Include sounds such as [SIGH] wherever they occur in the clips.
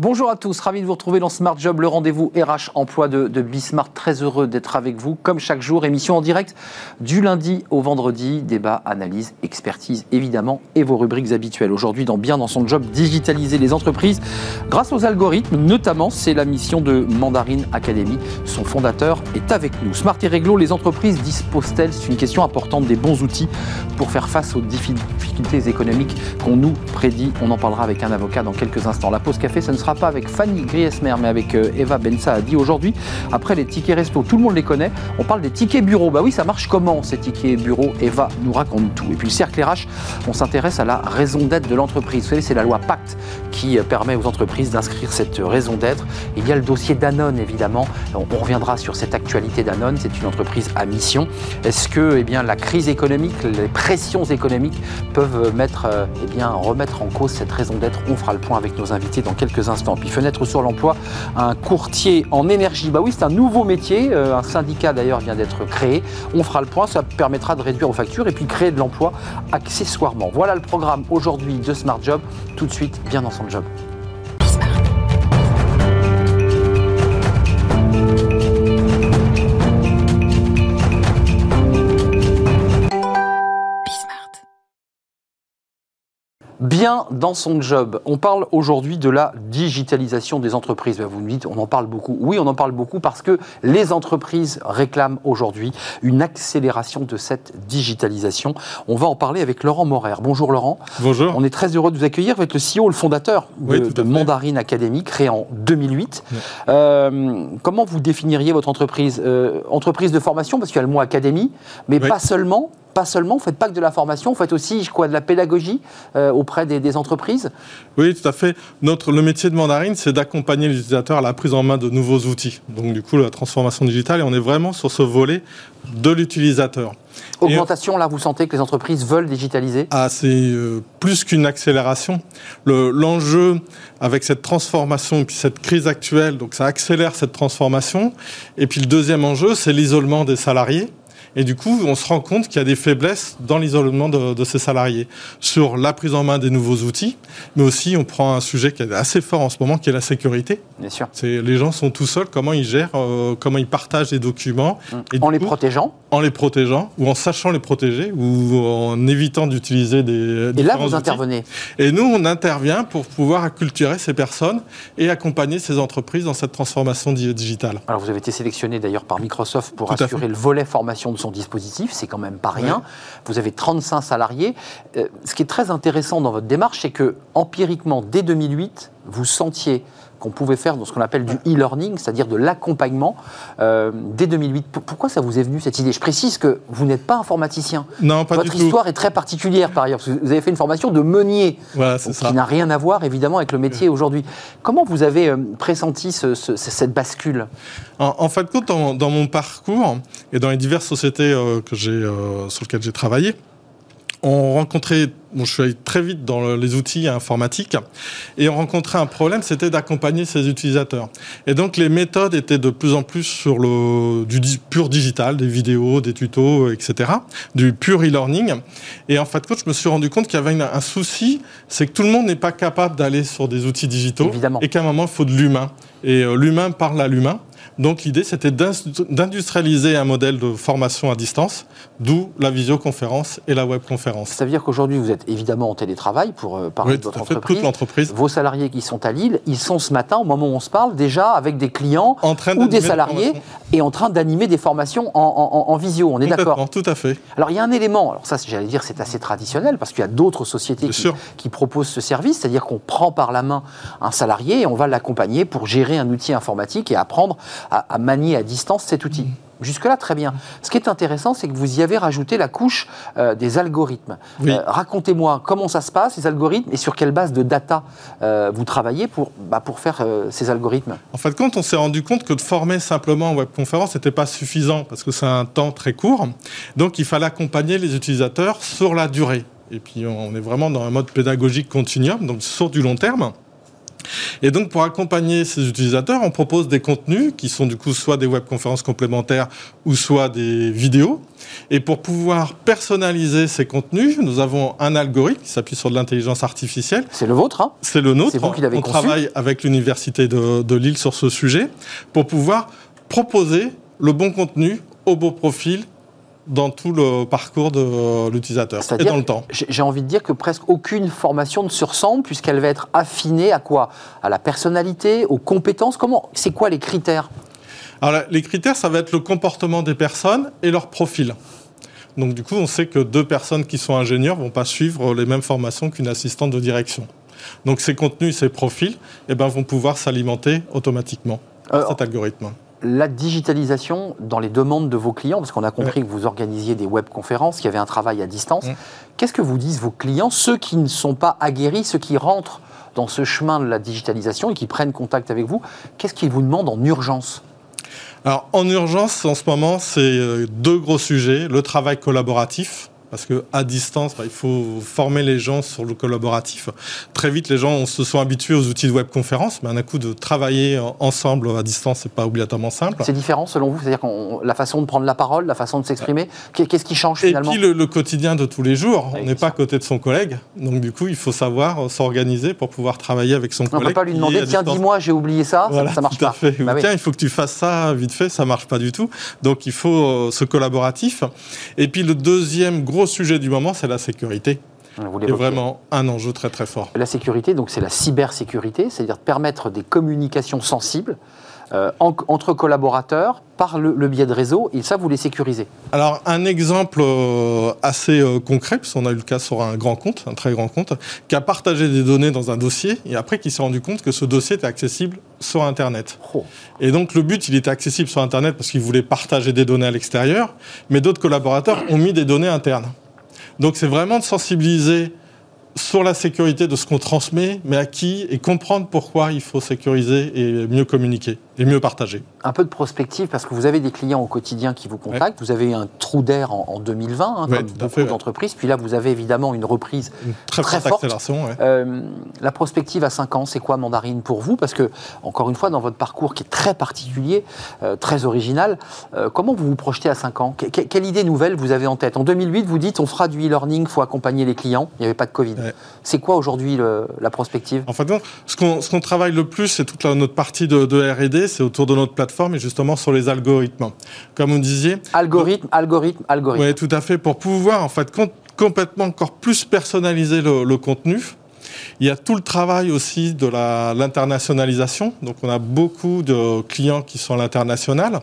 Bonjour à tous, ravi de vous retrouver dans Smart Job, le rendez-vous RH emploi de, de Bismart. Très heureux d'être avec vous, comme chaque jour. Émission en direct du lundi au vendredi. Débat, analyse, expertise, évidemment, et vos rubriques habituelles. Aujourd'hui, dans Bien dans son job, digitaliser les entreprises grâce aux algorithmes. Notamment, c'est la mission de Mandarine Academy. Son fondateur est avec nous. Smart et Réglo, les entreprises disposent-elles? C'est une question importante des bons outils pour faire face aux difficultés économiques qu'on nous prédit. On en parlera avec un avocat dans quelques instants. La pause café, ça ne sera pas avec Fanny Griesmer, mais avec euh, Eva Bensa dit aujourd'hui, après les tickets resto, tout le monde les connaît, on parle des tickets bureaux. Bah oui, ça marche comment ces tickets bureaux? Eva nous raconte tout. Et puis le cercle RH, on s'intéresse à la raison d'être de l'entreprise. Vous savez, c'est la loi Pacte qui euh, permet aux entreprises d'inscrire cette raison d'être. Il y a le dossier Danone, évidemment. On, reviendra sur cette actualité Danone. C'est une entreprise à mission. Est-ce que eh bien, la crise économique, les pressions économiques peuvent mettre, euh, eh bien, remettre en cause cette raison d'être? On fera le point avec nos invités dans quelques instants. Puis fenêtre sur l'emploi, un courtier en énergie. Bah oui, c'est un nouveau métier. Euh, un syndicat d'ailleurs vient d'être créé. On fera le point. Ça permettra de réduire vos factures et puis créer de l'emploi accessoirement. Voilà le programme aujourd'hui de Smart Job. Tout de suite, bien dans son job. Bien dans son job. On parle aujourd'hui de la digitalisation des entreprises. Ben, vous me dites, on en parle beaucoup. Oui, on en parle beaucoup parce que les entreprises réclament aujourd'hui une accélération de cette digitalisation. On va en parler avec Laurent Morer. Bonjour Laurent. Bonjour. On est très heureux de vous accueillir. Vous êtes le CEO, le fondateur de, Mandarine Academy, créé en 2008. Euh, comment vous définiriez votre entreprise? Euh, Entreprise de formation, parce qu'il y a le mot académie, mais pas seulement pas seulement, vous ne faites pas que de la formation, vous faites aussi quoi, de la pédagogie euh, auprès des, entreprises Oui, tout à fait. Notre, le métier de Mandarine, c'est d'accompagner l'utilisateur à la prise en main de nouveaux outils. Donc du coup, la transformation digitale, et on est vraiment sur ce volet de l'utilisateur. Augmentation, là, vous sentez que les entreprises veulent digitaliser? Ah, c'est euh, plus qu'une accélération. L'enjeu avec cette transformation et puis cette crise actuelle, donc ça accélère cette transformation. Et puis le deuxième enjeu, c'est l'isolement des salariés. Et du coup, on se rend compte qu'il y a des faiblesses dans l'isolement de, ces salariés sur la prise en main des nouveaux outils, mais aussi on prend un sujet qui est assez fort en ce moment, qui est la sécurité. Bien sûr. Les gens sont tout seuls, comment ils gèrent, euh, comment ils partagent les documents. Et en les protégeant En les protégeant, ou en sachant les protéger, ou en évitant d'utiliser des... Et là, vous intervenez Et nous, on intervient pour pouvoir acculturer ces personnes et accompagner ces entreprises dans cette transformation digitale. Alors, vous avez été sélectionné d'ailleurs par Microsoft pour assurer le volet formation de son dispositif, c'est quand même pas rien. Vous avez 35 salariés. Euh, ce qui est très intéressant dans votre démarche, c'est que empiriquement, dès 2008, vous sentiez qu'on pouvait faire dans ce qu'on appelle du e-learning, c'est-à-dire de l'accompagnement, euh, dès 2008. Pourquoi ça vous est venu cette idée? Je précise que vous n'êtes pas informaticien. Non, pas Votre histoire est très particulière par ailleurs. vous avez fait une formation de meunier, qui n'a rien à voir évidemment avec le métier aujourd'hui. Comment vous avez euh, pressenti cette bascule? En, fait, dans, dans, mon parcours et dans les diverses sociétés euh, que j'ai, sur lesquelles j'ai travaillé, on rencontrait, bon, je suis allé très vite dans les outils informatiques, et on rencontrait un problème, c'était d'accompagner ces utilisateurs. Et donc les méthodes étaient de plus en plus sur le du pur digital, des vidéos, des tutos, etc., du pur e-learning. Et en fait, je me suis rendu compte qu'il y avait un souci, c'est que tout le monde n'est pas capable d'aller sur des outils digitaux, Évidemment. et qu'à un moment, il faut de l'humain. Et euh, l'humain parle à l'humain. Donc l'idée, c'était d'industrialiser un modèle de formation à distance, d'où la visioconférence et la webconférence. Ça veut dire qu'aujourd'hui, vous êtes évidemment en télétravail pour euh, parler de votre entreprise. Vos salariés qui sont à Lille, ils sont ce matin, au moment où on se parle, déjà avec des clients ou des salariés et en train d'animer des formations en, visio. On est d'accord Tout à fait. Alors il y a un élément, alors ça j'allais dire c'est assez traditionnel parce qu'il y a d'autres sociétés qui, qui, proposent ce service, c'est-à-dire qu'on prend par la main un salarié et on va l'accompagner pour gérer un outil informatique et apprendre à, manier à distance cet outil. Jusque-là, très bien. Ce qui est intéressant, c'est que vous y avez rajouté la couche euh, des algorithmes. Euh, racontez-moi comment ça se passe, ces algorithmes, et sur quelle base de data euh, vous travaillez pour, bah, pour faire ces algorithmes? En fait, quand on s'est rendu compte que de former simplement en webconférence n'était pas suffisant, parce que c'est un temps très court. Donc, il fallait accompagner les utilisateurs sur la durée. Et puis, on est vraiment dans un mode pédagogique continuum, donc sur du long terme. Et donc, pour accompagner ces utilisateurs, on propose des contenus qui sont du coup soit des webconférences complémentaires ou soit des vidéos. Et pour pouvoir personnaliser ces contenus, nous avons un algorithme qui s'appuie sur de l'intelligence artificielle. C'est le vôtre, hein C'est le nôtre. C'est vous qui l'avez On conçu. travaille avec l'Université de, de Lille sur ce sujet pour pouvoir proposer le bon contenu au bon profil dans tout le parcours de l'utilisateur et dans le temps. j'ai envie de dire que presque aucune formation ne se ressemble puisqu'elle va être affinée à quoi? À la personnalité, aux compétences? Comment C'est quoi les critères? Alors, les critères, ça va être le comportement des personnes et leur profil. Donc, du coup, on sait que deux personnes qui sont ingénieurs vont pas suivre les mêmes formations qu'une assistante de direction. Donc, ces contenus, ces profils, eh ben, vont pouvoir s'alimenter automatiquement par Euh, cet algorithme. La digitalisation dans les demandes de vos clients, parce qu'on a compris que vous organisiez des webconférences, qu'il y avait un travail à distance. Qu'est-ce que vous disent vos clients, ceux qui ne sont pas aguerris, ceux qui rentrent dans ce chemin de la digitalisation et qui prennent contact avec vous? Qu'est-ce qu'ils vous demandent en urgence? Alors, en urgence, en ce moment, c'est euh, deux gros sujets. Le travail collaboratif, parce qu'à distance, bah, il faut former les gens sur le collaboratif. Très vite, les gens se sont habitués aux outils de webconférence, mais un coup de travailler en- ensemble à distance, c'est pas obligatoirement simple. C'est différent selon vous? C'est-à-dire la façon de prendre la parole, la façon de s'exprimer Qu'est- Qu'est-ce qui change Et finalement? puis le, le quotidien de tous les jours, on n'est pas à côté de son collègue, donc du coup il faut savoir euh, s'organiser pour pouvoir travailler avec son On ne collègue. peut pas lui demander, à tiens, dis-moi, j'ai oublié ça, ça- Voilà, ça, marche tout à fait. Bah oui. Tiens, il faut que tu fasses ça vite fait, ça marche pas du tout. Donc il faut euh, ce collaboratif. Et puis le deuxième gros sujet du moment, c'est la sécurité. C'est vraiment un enjeu très très fort. La sécurité, donc c'est la cybersécurité, c'est-à-dire permettre des communications sensibles euh, en- entre collaborateurs par le, le biais de réseaux, et ça, vous les sécurisez. Alors un exemple euh, assez euh, concret, puisqu'on a eu le cas sur un grand compte, un très grand compte, qui a partagé des données dans un dossier et après qui s'est rendu compte que ce dossier était accessible sur Internet. Oh. Et donc le but, il était accessible sur Internet parce qu'il voulait partager des données à l'extérieur, mais d'autres collaborateurs ont mis des données internes. Donc c'est vraiment de sensibiliser sur la sécurité de ce qu'on transmet, mais à qui, et comprendre pourquoi il faut sécuriser et mieux communiquer et mieux partager. Un peu de prospective, parce que vous avez des clients au quotidien qui vous contactent, vous avez eu un trou d'air en, en 2020, hein, Ouais, comme beaucoup d'entreprises, puis là, vous avez évidemment une reprise. Une très, Très forte accélération. ouais. Euh, la prospective à 5 ans, c'est quoi Mandarine pour vous? Parce que, encore une fois, dans votre parcours qui est très particulier, euh, très original, euh, comment vous vous projetez à 5 ans? Que- que- Quelle idée nouvelle vous avez en tête? En 2008, vous dites on fera du e-learning, il faut accompagner les clients, il n'y avait pas de Covid. C'est quoi aujourd'hui la prospective? En fait, non, ce qu'on travaille le plus, c'est toute la- notre partie de, de R&D, c'est autour de notre plateforme et justement sur les algorithmes. Comme vous disiez, Algorithme, algorithme, algorithme. Oui, tout à fait. Pour pouvoir en fait com- complètement encore plus personnaliser le, le contenu. Il y a tout le travail aussi de l'internationalisation. Donc, on a beaucoup de clients qui sont à l'international.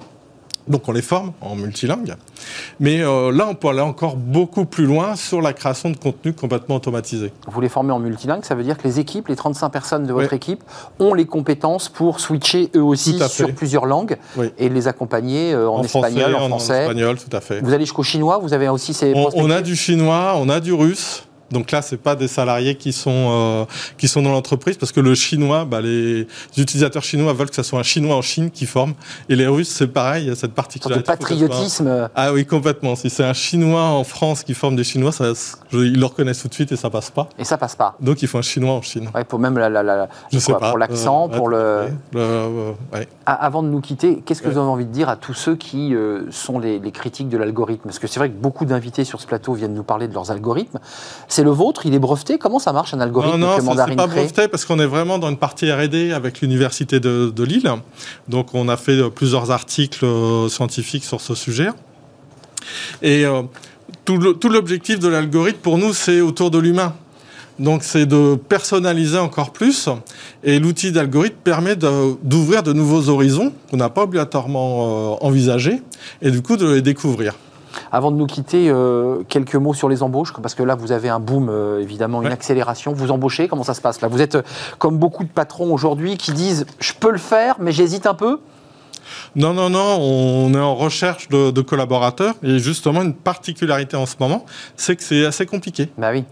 Donc, on les forme en multilingue. Mais euh, là, on peut aller encore beaucoup plus loin sur la création de contenu complètement automatisé. Vous les formez en multilingue, ça veut dire que les équipes, les 35 personnes de votre Oui. équipe, ont les compétences pour switcher eux aussi sur plusieurs langues Oui. et les accompagner euh, en, espagnol, en français. espagnol, tout à fait. Vous allez jusqu'au chinois, vous avez aussi ces On, on a du chinois, on a du russe. Donc là, c'est pas des salariés qui sont euh, qui sont dans l'entreprise parce que le chinois, bah, les utilisateurs chinois veulent que ce soit un chinois en Chine qui forme et les Russes, c'est pareil, il y a cette particularité. Un- patriotisme. Ah oui, complètement. Si c'est un chinois en France qui forme des chinois, ça, ils le reconnaissent tout de suite et ça passe pas. Et ça passe pas. Donc il faut un chinois en Chine. Ouais, pour même la, la- la- Je sais quoi, pas. pour l'accent, Euh, pour le. Le- euh, ouais. Avant de nous quitter, qu'est-ce que vous avez envie de dire à tous ceux qui euh, sont les, les critiques de l'algorithme? Parce que c'est vrai que beaucoup d'invités sur ce plateau viennent nous parler de leurs algorithmes. C'est le vôtre, il est breveté. Comment ça marche un algorithme Non, non, c'est pas breveté parce qu'on est vraiment dans une partie R&D avec l'université de, de Lille. Donc, on a fait euh, plusieurs articles euh, scientifiques sur ce sujet. Et euh, tout l'objectif de l'algorithme pour nous, c'est autour de l'humain. Donc, c'est de personnaliser encore plus. Et l'outil d'algorithme permet de- d'ouvrir de, nouveaux horizons qu'on n'a pas obligatoirement euh, envisagés et du coup de les découvrir. Avant de nous quitter, euh, quelques mots sur les embauches, parce que là, vous avez un boom, euh, évidemment, une accélération. Vous embauchez, comment ça se passe là? Vous êtes euh, comme beaucoup de patrons aujourd'hui qui disent je peux le faire, mais j'hésite un peu? Non, non, non, on est en recherche de, de collaborateurs. Et justement, une particularité en ce moment, c'est que c'est assez compliqué. Bah oui.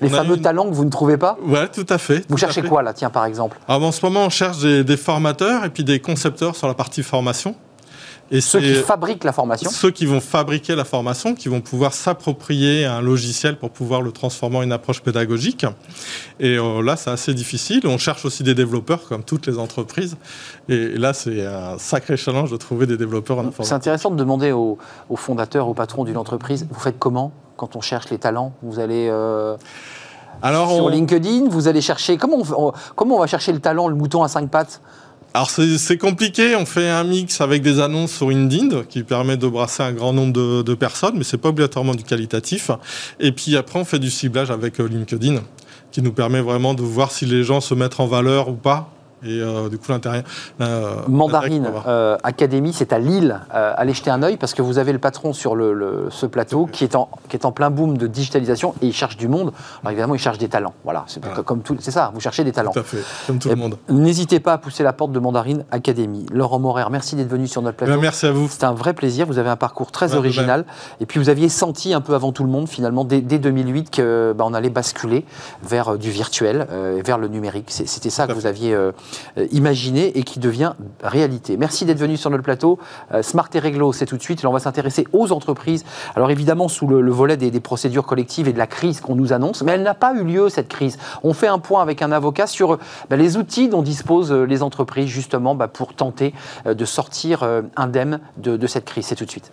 Les On fameux une- talents que vous ne trouvez pas? Ouais, tout à fait. Vous cherchez fait. quoi là, tiens, par exemple? Alors, en ce moment, on cherche des, des formateurs et puis des concepteurs sur la partie formation. Et ceux qui fabriquent la formation Ceux qui vont fabriquer la formation, qui vont pouvoir s'approprier un logiciel pour pouvoir le transformer en une approche pédagogique. Et euh, là, c'est assez difficile. On cherche aussi des développeurs, comme toutes les entreprises. Et là, c'est un sacré challenge de trouver des développeurs en informatique. C'est intéressant de demander aux, fondateurs, aux patrons d'une entreprise, vous faites comment quand on cherche les talents? Vous allez... Euh, Alors, sur LinkedIn, vous allez chercher... Comment on, comment on va chercher le talent, le mouton à cinq pattes? Alors c'est compliqué, on fait un mix avec des annonces sur LinkedIn qui permet de brasser un grand nombre de, personnes, mais c'est pas obligatoirement du qualitatif. Et puis après on fait du ciblage avec euh, LinkedIn qui nous permet vraiment de voir si les gens se mettent en valeur ou pas et euh, du coup, l'intérêt. Euh, Mandarine euh, Académie, c'est à Lille. allez jeter un œil parce que vous avez le patron sur le, ce plateau qui est, en, qui est en plein boom de digitalisation et il cherche du monde. Alors évidemment, il cherche des talents. Voilà, c'est comme tout. C'est ça, vous cherchez des talents. Tout à fait, comme tout le monde. N'hésitez pas à pousser la porte de Mandarine Académie. Laurent Morer, merci d'être venu sur notre plateau. merci à vous. C'est un vrai plaisir. Vous avez un parcours très original. Et puis vous aviez senti un peu avant tout le monde, finalement, dès, 2008, qu'on bah, allait basculer vers du virtuel, vers le numérique. C'était ça que vous aviez euh, imaginé et qui devient réalité. Merci d'être venu sur notre plateau. Euh, Smart et Réglo, c'est tout de suite. Là, on va s'intéresser aux entreprises. Alors évidemment, sous le, volet des, procédures collectives et de la crise qu'on nous annonce, mais elle n'a pas eu lieu, cette crise. On fait un point avec un avocat sur bah, les outils dont disposent euh, les entreprises, justement, bah, pour tenter de sortir indemne de, de cette crise. C'est tout de suite.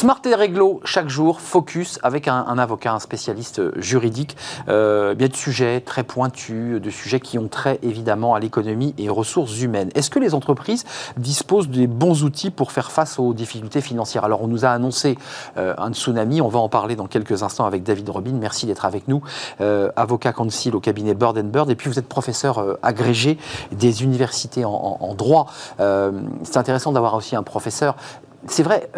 Smart et réglo, chaque jour, focus avec un, avocat, un spécialiste juridique. Euh, bien de sujets très pointus, de sujets qui ont trait évidemment à l'économie et aux ressources humaines. Est-ce que les entreprises disposent des bons outils pour faire face aux difficultés financières? Alors, on nous a annoncé euh, un tsunami. On va en parler dans quelques instants avec David Robin. Merci d'être avec nous. Euh, avocat counsel au cabinet Bird Bird. Et puis, vous êtes professeur euh, agrégé des universités en, en droit. C'est intéressant d'avoir aussi un professeur c'est vrai,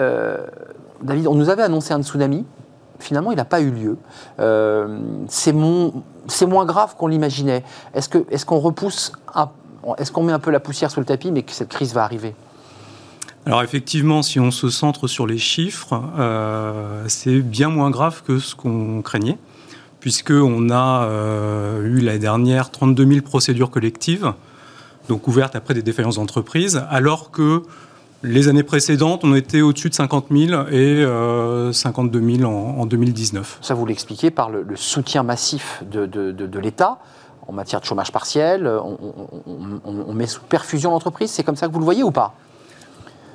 David, on nous avait annoncé un tsunami. Finalement, il n'a pas eu lieu. Euh, c'est moins grave qu'on l'imaginait. Est-ce qu'on repousse, est-ce qu'on met un peu la poussière sous le tapis, mais que cette crise va arriver? Alors effectivement, si on se centre sur les chiffres, euh, c'est bien moins grave que ce qu'on craignait, puisqu'on a euh, eu la dernière 32 000 procédures collectives, donc ouvertes après des défaillances d'entreprise, alors que les années précédentes, on était au-dessus de 50 000 et 52 euh, 000 en, 2019. Ça, vous l'expliquez par le, soutien massif de, l'État en matière de chômage partiel. On, met sous perfusion l'entreprise. C'est comme ça que vous le voyez ou pas?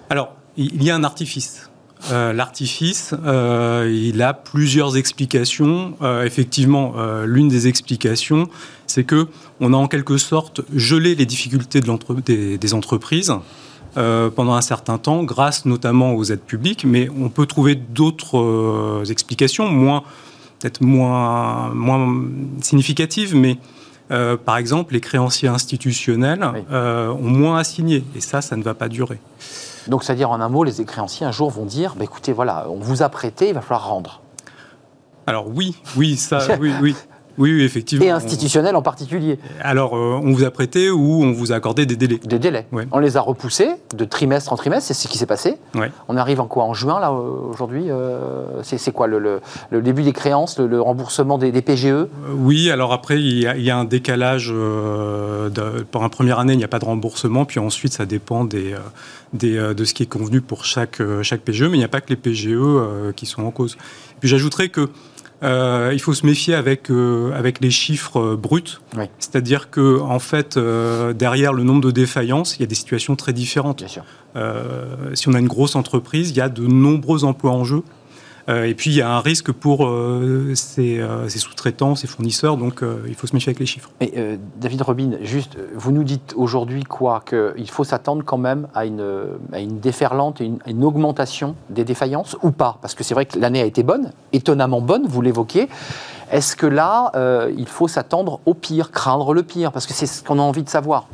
Alors, il y a un artifice. Euh, l'artifice, euh, il a plusieurs explications. effectivement, l'une des explications, c'est que on a en quelque sorte gelé les difficultés des entreprises euh, pendant un certain temps, grâce notamment aux aides publiques, mais on peut trouver d'autres euh, explications, moins peut-être moins, moins significatives, mais euh, par exemple, les créanciers institutionnels ont moins à signer, et ça, ça ne va pas durer. Donc, c'est-à-dire, en un mot, les créanciers, un jour, vont dire, bah, écoutez, voilà, on vous a prêté, il va falloir rendre. Alors oui, oui, ça, [LAUGHS] oui, oui. Oui, effectivement. Et institutionnel en particulier. Alors, euh, on vous a prêté ou on vous a accordé des délais Des délais. On les a repoussés de trimestre en trimestre, c'est ce qui s'est passé. On arrive en quoi En juin, là, aujourd'hui euh, C'est quoi le, début des créances, le, remboursement des, PGE euh, Oui, alors après, il y a, un décalage. De, pour une première année, il n'y a pas de remboursement, puis ensuite, ça dépend des, de ce qui est convenu pour chaque, chaque PGE, mais il n'y a pas que les PGE qui sont en cause. Puis j'ajouterais que euh, il faut se méfier avec, euh, avec les chiffres euh, bruts. C'est-à-dire que, en fait, derrière le nombre de défaillances, il y a des situations très différentes. si on a une grosse entreprise, il y a de nombreux emplois en jeu. Euh, et puis, il y a un risque pour euh, ces, euh, sous-traitants, ces fournisseurs, donc il faut se méfier avec les chiffres. Mais David Robin, juste, vous nous dites aujourd'hui quoi? Qu'il faut s'attendre quand même à une, à une déferlante, une, une augmentation des défaillances ou pas? Parce que c'est vrai que l'année a été bonne, étonnamment bonne, vous l'évoquiez. Est-ce que là, il faut s'attendre au pire, craindre le pire? Parce que c'est ce qu'on a envie de savoir.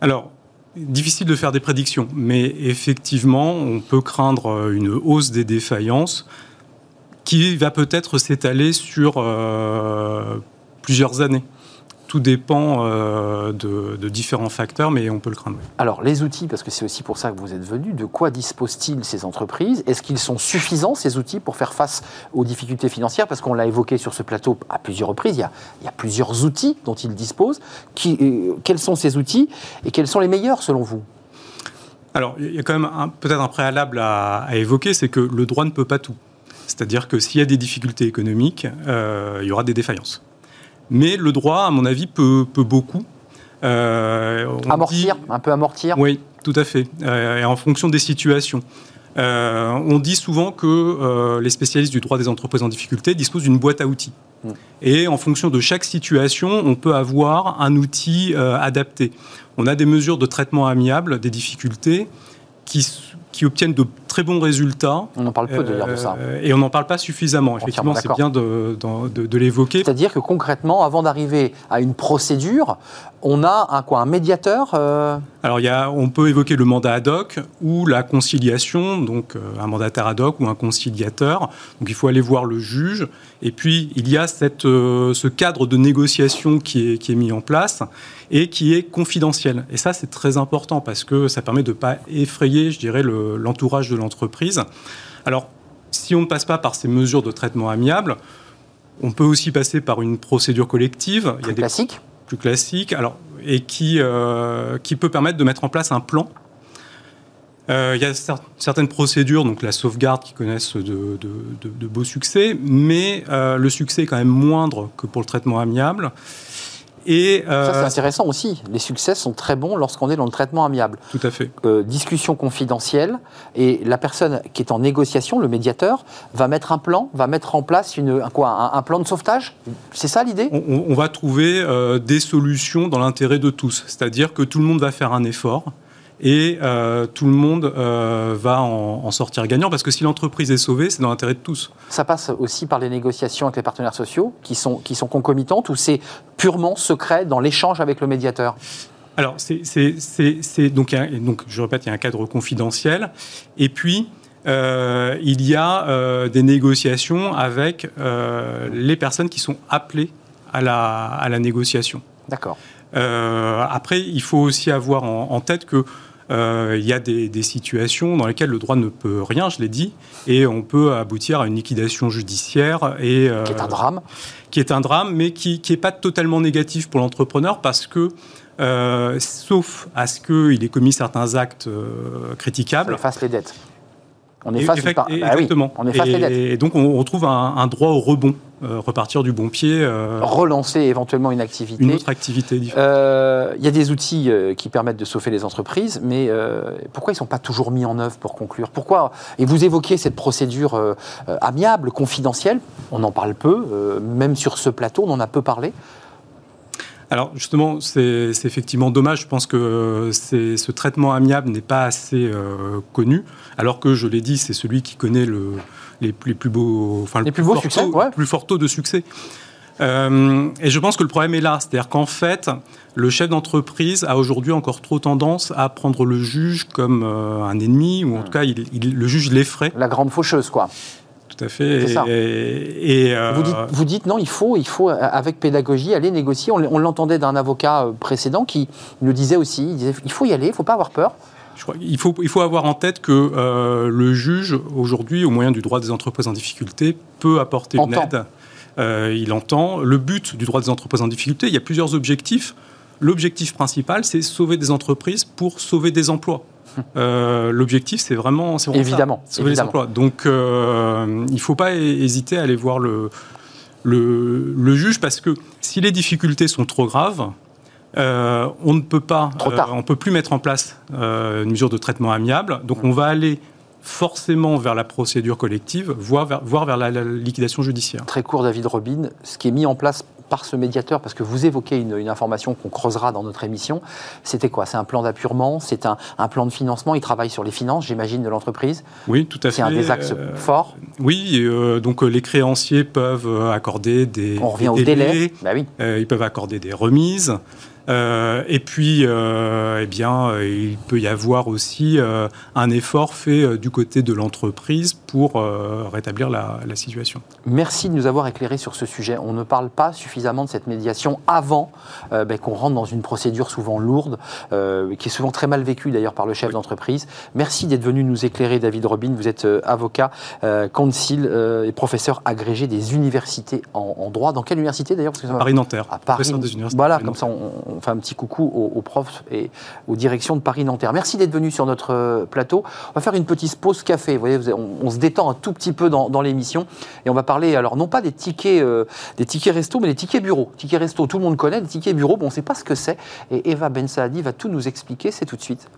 Alors, Difficile de faire des prédictions, mais effectivement, on peut craindre euh, une hausse des défaillances qui va peut-être s'étaler sur euh, plusieurs années. Tout dépend euh, de, différents facteurs, mais on peut le craindre. Alors, les outils, parce que c'est aussi pour ça que vous êtes venu, de quoi disposent-ils ces entreprises? Est-ce qu'ils sont suffisants, ces outils, pour faire face aux difficultés financières? Parce qu'on l'a évoqué sur ce plateau à plusieurs reprises, il y a, il y a plusieurs outils dont ils disposent. Qui, euh, quels sont ces outils et quels sont les meilleurs selon vous? Alors, il y a quand même peut-être un préalable à, évoquer, c'est que le droit ne peut pas tout. C'est-à-dire que s'il y a des difficultés économiques, euh, il y aura des défaillances. Mais le droit, à mon avis, peut, beaucoup. Euh, amortir, un peu amortir Oui, tout à fait. Euh, et en fonction des situations. on dit souvent que les spécialistes du droit des entreprises en difficulté disposent d'une boîte à outils. Mm. Et en fonction de chaque situation, on peut avoir un outil adapté. On a des mesures de traitement amiable des difficultés qui qui obtiennent de très bons résultats. On en parle peu d'ailleurs de ça. Euh, et on n'en parle pas suffisamment. Effectivement, c'est bien de, de, l'évoquer. C'est-à-dire que concrètement, avant d'arriver à une procédure, on a un, quoi, un médiateur euh Alors, il y a, on peut évoquer le mandat ad hoc ou la conciliation, donc euh, un mandataire ad hoc ou un conciliateur. Donc, il faut aller voir le juge. Et puis, il y a cette, ce cadre de négociation qui est, qui est mis en place et qui est confidentiel. Et ça, c'est très important parce que ça permet de ne pas effrayer, je dirais, l'entourage de l'entreprise. Alors, si on ne passe pas par ces mesures de traitement amiable, on peut aussi passer par une procédure collective. Plus Il y a des classique Plus classique, alors, et qui, euh, qui peut permettre de mettre en place un plan. Euh, il y a certaines procédures, donc la sauvegarde, qui connaissent de, de, beaux succès, mais euh, le succès est quand même moindre que pour le traitement amiable. Et Ça, c'est euh, intéressant aussi. Les succès sont très bons lorsqu'on est dans le traitement amiable. Tout à fait. Euh, discussion confidentielle. Et la personne qui est en négociation, le médiateur, va mettre un plan, va mettre en place une, un, quoi, un, plan de sauvetage. C'est ça l'idée? On, va trouver euh, des solutions dans l'intérêt de tous. C'est-à-dire que tout le monde va faire un effort et euh, tout le monde euh, va en, sortir gagnant parce que si l'entreprise est sauvée, c'est dans l'intérêt de tous. Ça passe aussi par les négociations avec les partenaires sociaux qui sont, qui sont concomitantes ou c'est purement secret dans l'échange avec le médiateur? Alors, c'est, donc, donc, je répète, il y a un cadre confidentiel. Et puis, euh, il y a des négociations avec les personnes qui sont appelées à la, à la négociation. D'accord. après, il faut aussi avoir en tête que il y a des, situations dans lesquelles le droit ne peut rien, je l'ai dit, et on peut aboutir à une liquidation judiciaire. Et, euh, qui est un drame. Qui est un drame, mais qui n'est pas totalement négatif pour l'entrepreneur parce que euh, sauf à ce qu'il ait commis certains actes critiquables. Ça efface les dettes. On efface, bah exactement. on efface et, les dettes. Et donc on retrouve un, droit au rebond, euh, repartir du bon pied. Euh, Relancer éventuellement une activité. Une autre activité différente. Euh, il y a des outils qui permettent de sauver les entreprises, mais pourquoi ils ne sont pas toujours mis en œuvre pour conclure? Pourquoi? Et vous évoquez cette procédure amiable, confidentielle, on en parle peu, même sur ce plateau, on en a peu parlé. Alors justement, c'est effectivement dommage. Je pense que ce traitement amiable n'est pas assez connu alors que je l'ai dit, c'est celui qui connaît le, les, plus beaux, enfin, les plus, beaux succès, plus fort taux de succès. Euh, et je pense que le problème est là, c'est-à-dire qu'en fait, le chef d'entreprise a aujourd'hui encore trop tendance à prendre le juge comme euh, un ennemi, ou en tout cas, il, le juge l'effraie. La grande faucheuse, quoi. Tout à fait. Et, euh, vous, dites, non, il faut, il faut, avec pédagogie, aller négocier. On, l'entendait d'un avocat précédent qui nous disait aussi, il, disait, il faut y aller, il ne faut pas avoir peur il, faut, il faut avoir en tête que euh, le juge, aujourd'hui, au moyen du droit des entreprises en difficulté, peut apporter une aide. Euh, il entend. Le but du droit des entreprises en difficulté, il y a plusieurs objectifs. L'objectif principal, c'est sauver des entreprises pour sauver des emplois. Euh, l'objectif, c'est vraiment, évidemment, sauver des emplois. Donc, il ne faut pas hésiter à aller voir le, le, le, juge parce que si les difficultés sont trop graves, euh, on ne peut pas, euh, on peut plus mettre en place euh, une mesure de traitement amiable. Donc, on va aller forcément vers la procédure collective, voire vers, la, liquidation judiciaire. Très court, David Robin, ce qui est mis en place par ce médiateur, parce que vous évoquez une, information qu'on creusera dans notre émission, c'était quoi? C'est un plan d'appurement, c'est un, plan de financement, il travaille sur les finances, j'imagine, de l'entreprise? Oui, tout à fait. C'est un des axes forts? Oui, donc les créanciers peuvent accorder des On revient au délai, bah oui. ils peuvent accorder des remises, et puis, eh bien, il peut y avoir aussi un effort fait du côté de l'entreprise pour rétablir la, situation. Merci de nous avoir éclairé sur ce sujet. On ne parle pas suffisamment de cette médiation avant ben, qu'on rentre dans une procédure souvent lourde, qui est souvent très mal vécue d'ailleurs par le chef d'entreprise. Merci d'être venu nous éclairer, David Robin. Vous êtes avocat, concile et professeur agrégé des universités en, droit. Dans quelle université d'ailleurs Paris-Nanterre. À Paris. Voilà, comme ça on, fait un petit coucou aux, profs et aux directions de Paris-Nanterre. Merci d'être venu sur notre euh, plateau. On va faire une petite pause café. Vous voyez, on, se détend un tout petit peu dans, l'émission et on va parler alors non pas des tickets, euh, des tickets resto, mais des tickets bureau. Tickets resto, tout le monde connaît. Des tickets bureau, bon, on ne sait pas ce que c'est. Et Eva Ben Saadi va tout nous expliquer. C'est tout de suite.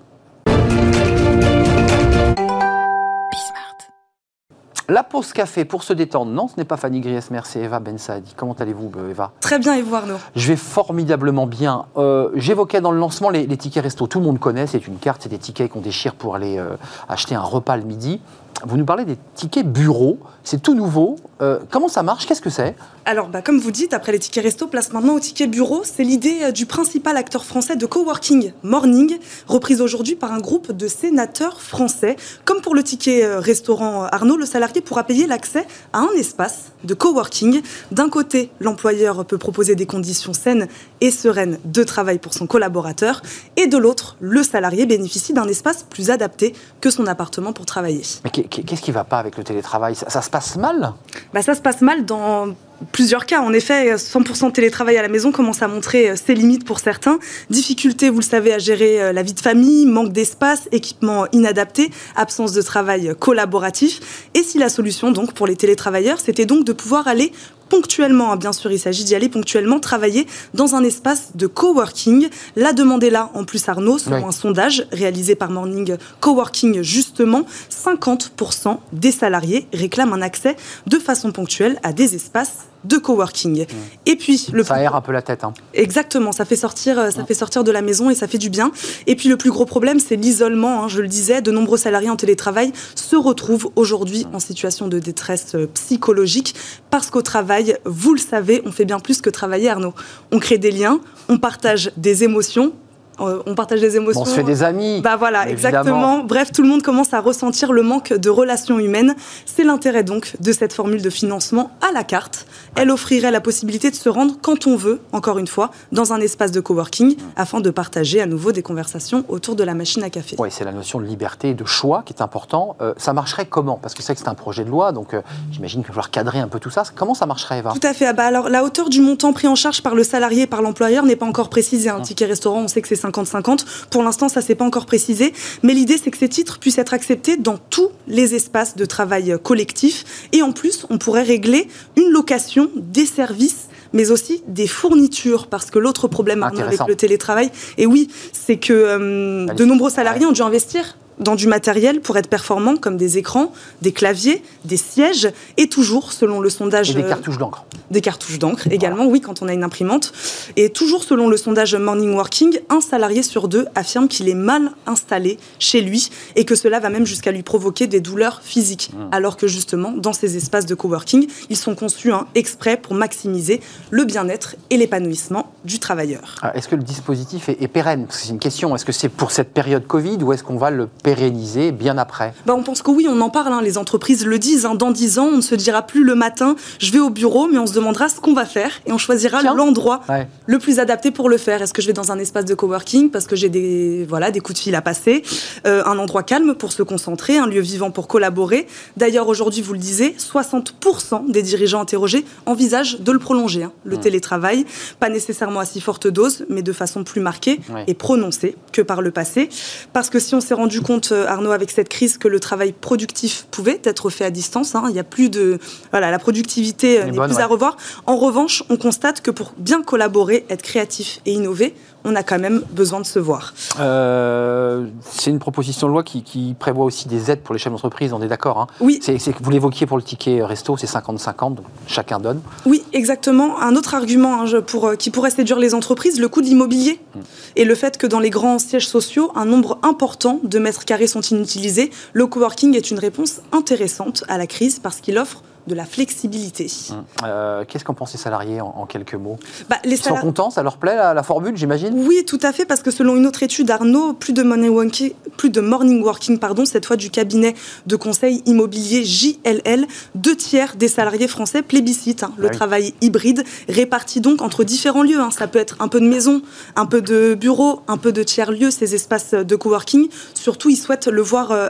La pause café pour se détendre. Non, ce n'est pas Fanny Griesmer, c'est Eva Ben Saadi. Comment allez-vous, euh, Eva? Très bien, et vous, Arnaud? Je vais formidablement bien. Euh, j'évoquais dans le lancement les, tickets resto. Tout le monde connaît, c'est une carte, c'est des tickets qu'on déchire pour aller euh, acheter un repas le midi. Vous nous parlez des tickets bureaux, c'est tout nouveau. Euh, comment ça marche? Qu'est-ce que c'est? Alors, bah, comme vous dites, après les tickets resto, place maintenant aux tickets bureaux. C'est l'idée euh, du principal acteur français de coworking, Morning, reprise aujourd'hui par un groupe de sénateurs français. Comme pour le ticket euh, restaurant Arnaud, le salarié pourra payer l'accès à un espace de coworking. D'un côté, l'employeur peut proposer des conditions saines et sereines de travail pour son collaborateur. Et de l'autre, le salarié bénéficie d'un espace plus adapté que son appartement pour travailler qu'est-ce qui ne va pas avec le télétravail? Ça, se passe mal? Bah, Ça se passe mal dans plusieurs cas. En effet, 100% télétravail à la maison commence à montrer euh, ses limites pour certains. Difficulté, vous le savez, à gérer euh, la vie de famille, manque d'espace, équipement inadapté, absence de travail collaboratif. Et si la solution, donc, pour les télétravailleurs, c'était donc de pouvoir aller ponctuellement, hein, bien sûr, il s'agit d'y aller ponctuellement, travailler dans un espace de coworking. La demande est là, en plus Arnaud, selon un sondage réalisé par Morning Coworking, justement, 50% des salariés réclament un accès de façon ponctuelle à des espaces de coworking. Et puis le ça aère un peu la tête. Hein. Exactement, ça fait sortir, euh, ça fait sortir de la maison et ça fait du bien. Et puis le plus gros problème, c'est l'isolement. Hein, je le disais, de nombreux salariés en télétravail se retrouvent aujourd'hui en situation de détresse euh, psychologique parce qu'au travail, vous le savez, on fait bien plus que travailler, Arnaud. On crée des liens, on partage des émotions, on partage des émotions. on se fait des amis. Bah voilà, exactement. Bref, tout le monde commence à ressentir le manque de relations humaines. C'est l'intérêt donc de cette formule de financement à la carte. Elle offrirait la possibilité de se rendre quand on veut, encore une fois, dans un espace de coworking, afin de partager à nouveau des conversations autour de la machine à café. Oui, c'est la notion de liberté et de choix qui est important. Euh, ça marcherait comment? Parce que c'est que c'est un projet de loi, donc euh, j'imagine qu'il va falloir cadrer un peu tout ça. Comment ça marcherait, Eva? Tout à fait. Ah bah alors, la hauteur du montant pris en charge par le salarié et par l'employeur n'est pas encore précisée. Un ticket restaurant, on sait que c'est 50-50. Pour l'instant, ça s'est pas encore précisé. Mais l'idée, c'est que ces titres puissent être acceptés dans tous les espaces de travail collectif. Et en plus, on pourrait régler une location des services mais aussi des fournitures, parce que l'autre problème avec le télétravail, et oui, c'est que euh, de nombreux salariés ont dû investir dans du matériel pour être performant, comme des écrans, des claviers, des sièges, et toujours selon le sondage. Et des cartouches d'encre. Des cartouches d'encre également, oui, quand on a une imprimante. Et toujours selon le sondage Morning Working, un salarié sur deux affirme qu'il est mal installé chez lui et que cela va même jusqu'à lui provoquer des douleurs physiques. Mmh. Alors que justement, dans ces espaces de coworking, ils sont conçus hein, exprès pour maximiser le bien-être et l'épanouissement du travailleur. Ah, est-ce que le dispositif est, pérenne? C'est une question. Est-ce que c'est pour cette période Covid ou est-ce qu'on va le pérenniser bien après bah, On pense que oui, on en parle, hein. les entreprises le disent. Hein. dans 10 ans, on ne se dira plus le matin, je vais au bureau, mais on se demandera ce qu'on va faire et on choisira l'endroit le plus adapté pour le faire. Est-ce que je vais dans un espace de coworking parce que j'ai des, voilà, des coups de fil à passer, euh, un endroit calme pour se concentrer, un lieu vivant pour collaborer D'ailleurs, aujourd'hui, vous le disiez, 60% des dirigeants interrogés envisagent de le prolonger, hein, le mmh. télétravail, pas nécessairement à si forte dose, mais de façon plus marquée et prononcée que par le passé. Parce que si on s'est rendu compte euh, Arnaud, avec cette crise, que le travail productif pouvait être fait à distance. Hein. Il n'y a plus de. Voilà, la productivité euh, n'est plus à revoir. En revanche, on constate que pour bien collaborer, être créatif et innover, on a quand même besoin de se voir. Euh, c'est une proposition de loi qui, prévoit aussi des aides pour les chefs d'entreprise, on est d'accord hein Oui. C'est, vous l'évoquiez pour le ticket resto, c'est 50-50, donc chacun donne. Oui, exactement. Un autre argument hein, pour, qui pourrait séduire les entreprises, le coût de l'immobilier. Hmm. Et le fait que dans les grands sièges sociaux, un nombre important de mètres carrés sont inutilisés. Le coworking est une réponse intéressante à la crise parce qu'il offre de la flexibilité. Hum. Euh, qu'est-ce qu'en pensent les salariés en, quelques mots? Bah, les Ils sont contents, ça leur plaît la, formule, j'imagine? Oui, tout à fait, parce que selon une autre étude, Arnaud, plus de morning working, plus de morning working pardon, cette fois du cabinet de conseil immobilier JLL, deux tiers des salariés français plébiscitent hein, le ah travail hybride, réparti donc entre différents lieux. Hein. Ça peut être un peu de maison, un peu de bureau, un peu de tiers-lieux, ces espaces de coworking. Surtout, ils souhaitent le voir euh,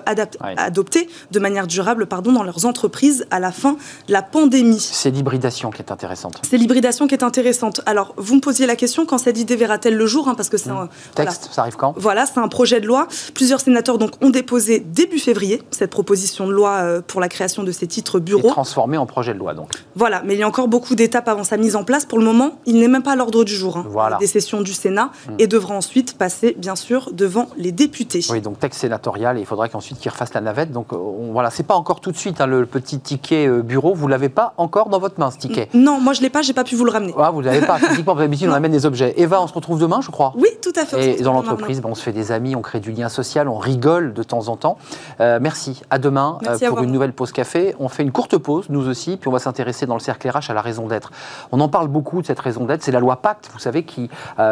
adopté de manière durable pardon, dans leurs entreprises à la fin de la pandémie. C'est l'hybridation qui est intéressante. C'est l'hybridation qui est intéressante. Alors, vous me posiez la question, quand cette idée verra-t-elle le jour hein, Parce que c'est mmh. un... Texte, ça arrive quand? Voilà, c'est un projet de loi. Plusieurs sénateurs donc, ont déposé début février cette proposition de loi euh, pour la création de ces titres bureaux. Et transformé en projet de loi, donc. Voilà, mais il y a encore beaucoup d'étapes avant sa mise en place. Pour le moment, il n'est même pas à l'ordre du jour hein, voilà. des sessions du Sénat mmh. et devra ensuite passer, bien sûr, devant les députés. Oui, donc texte sénatorial, et il faudrait qu'ensuite qu'il refasse la navette. Donc on, voilà, c'est pas encore tout de suite hein, le petit ticket euh, bureau. Vous l'avez pas encore dans votre main, ce ticket Non, moi je l'ai pas, j'ai pas pu vous le ramener. Ah, vous l'avez pas. [LAUGHS] Typiquement, d'habitude, on amène des objets. Eva, on se retrouve demain, je crois. Oui, tout à fait. Et dans l'entreprise, bon, on se fait des amis, on crée du lien social, on rigole de temps en temps. Euh, merci. À demain euh, pour une nouvelle pause café. On fait une courte pause, nous aussi, puis on va s'intéresser dans le cercle RH à la raison d'être. On en parle beaucoup de cette raison d'être. C'est la loi Pacte, vous savez, qui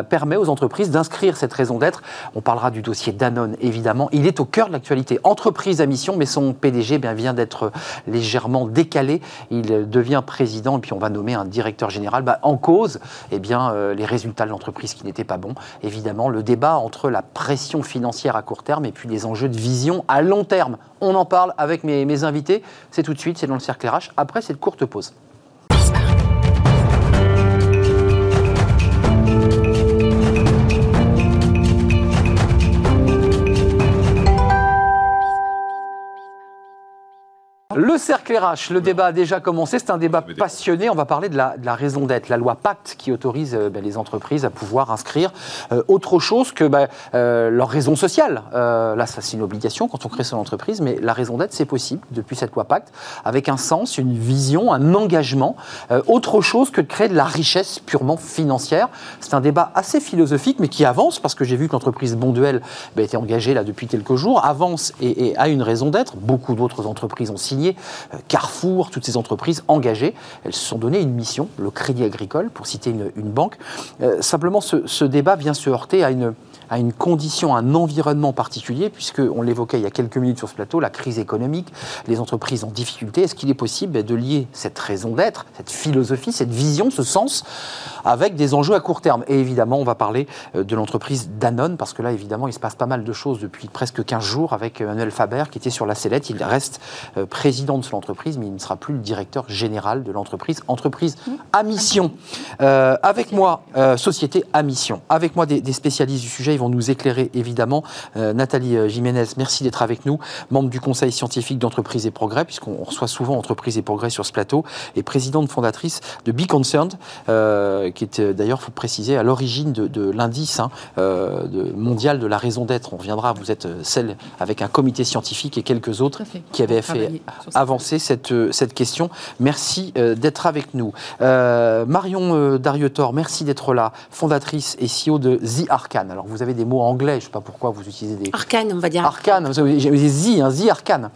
permet aux entreprises d'inscrire cette raison d'être. On parlera du dossier Danone, évidemment. Il est au cœur de l'actualité. Entreprise à mission, mais son PDG bien, vient d'être légèrement décalé. Il devient président et puis on va nommer un directeur général. Bah, en cause, eh bien, euh, les résultats de l'entreprise qui n'étaient pas bons. Évidemment, le débat entre la pression financière à court terme et puis les enjeux de vision à long terme. On en parle avec mes, invités. C'est tout de suite, c'est dans le cercle RH, après cette courte pause. Le cercle RH, le débat a déjà commencé. C'est un débat passionné. On va parler de la, raison d'être, la loi Pacte qui autorise euh, ben, les entreprises à pouvoir inscrire euh, autre chose que ben, euh, leur raison sociale. là, ça c'est une obligation quand on crée son entreprise, mais la raison d'être, c'est possible depuis cette loi Pacte, avec un sens, une vision, un engagement, autre chose que de créer de la richesse purement financière. C'est un débat assez philosophique, mais qui avance parce que j'ai vu que l'entreprise Bonduel ben, était engagée là depuis quelques jours, avance et, et a une raison d'être. Beaucoup d'autres entreprises ont signé euh, Carrefour, toutes ces entreprises engagées, elles se sont donné une mission, le Crédit Agricole, pour citer une, banque. Euh, simplement, ce, débat vient se heurter à une, à une condition, un environnement particulier, puisque on l'évoquait il y a quelques minutes sur ce plateau, la crise économique, les entreprises en difficulté. Est-ce qu'il est possible ben, de lier cette raison d'être, cette philosophie, cette vision, ce sens, avec des enjeux à court terme? Et évidemment, on va parler euh, de l'entreprise Danone, parce que là, évidemment, il se passe pas mal de choses depuis presque 15 jours avec Emmanuel Faber qui était sur la sellette. Il reste président de l'entreprise, mais il ne sera plus le directeur général de l'entreprise. Entreprise à mission. Euh, avec moi, euh, société à mission. Avec moi, des, spécialistes du sujet. Vont nous éclairer, évidemment. Euh, Nathalie Jiménez, merci d'être avec nous. Membre du Conseil scientifique d'entreprise et progrès, puisqu'on reçoit souvent entreprise et progrès sur ce plateau. Et présidente fondatrice de Be Concerned, qui est d'ailleurs, faut préciser, à l'origine de, l'indice hein, mondial de la raison d'être. On reviendra, vous êtes celle avec un comité scientifique et quelques autres qui avaient fait avancer cette, euh, cette question. Merci euh, d'être avec nous. Euh, Marion Dariotor, merci d'être là, fondatrice et CEO de The Arcane. Alors vous avez des mots anglais, je ne sais pas pourquoi vous utilisez des... Arcane, on va dire. Arcane, vous avez The, hein, The Arcane.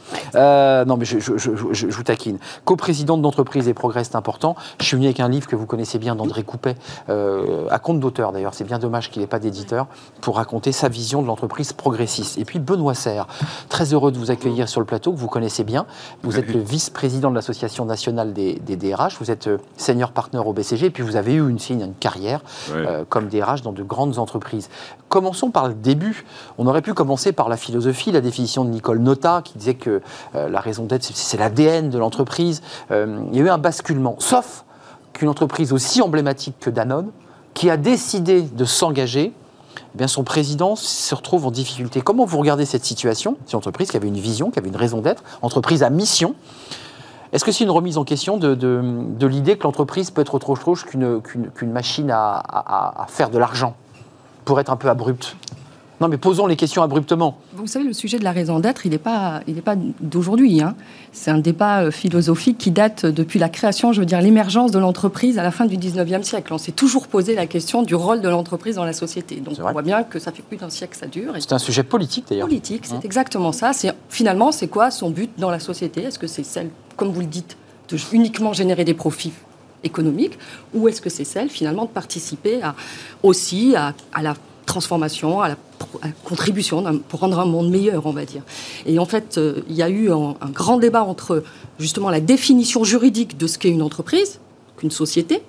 non mais je, je, je, je vous taquine. Co-présidente d'entreprise et progrès, c'est important. Je suis venu avec un livre que vous connaissez bien d'André Coupet, à compte d'auteur d'ailleurs, c'est bien dommage qu'il n'ait pas d'éditeur, pour raconter sa vision de l'entreprise progressiste. Et puis Benoît Serre, très heureux de vous accueillir sur le plateau, que vous connaissez bien. Vous êtes le vice-président de l'Association nationale des, DRH, vous êtes euh, senior partner au BCG, et puis vous avez eu une, une carrière euh, comme DRH dans de grandes entreprises. Commençons par le début. On aurait pu commencer par la philosophie, la définition de Nicole Nota, qui disait que euh, la raison d'être, c'est l'ADN de l'entreprise. il y a eu un basculement, sauf qu'une entreprise aussi emblématique que Danone, qui a décidé de s'engager eh bien son président se retrouve en difficulté. Comment vous regardez cette situation? C'est une entreprise qui avait une vision, qui avait une raison d'être, entreprise à mission. Est-ce que c'est une remise en question de, l'idée que l'entreprise peut être autre chose qu'une machine à faire de l'argent, pour être un peu abrupte non, mais posons les questions abruptement. Vous savez, le sujet de la raison d'être, il n'est pas, il pas d'aujourd'hui. Hein. C'est un débat euh, philosophique qui date depuis la création, je veux dire, l'émergence de l'entreprise à la fin du 19e siècle. On s'est toujours posé la question du rôle de l'entreprise dans la société. Donc on voit bien que ça fait plus d'un siècle que ça dure. C'est un sujet politique d'ailleurs. Politique, c'est hein. exactement ça. C'est finalement, c'est quoi son but dans la société? Est-ce que c'est celle, comme vous le dites, de uniquement générer des profits économiques, ou est-ce que c'est celle finalement de participer à, aussi à, la transformation, à la, contribution pour rendre un monde meilleur, on va dire. Et en fait, euh, il y a eu un, grand débat entre justement la définition juridique de ce qu'est une entreprise, qu'une société,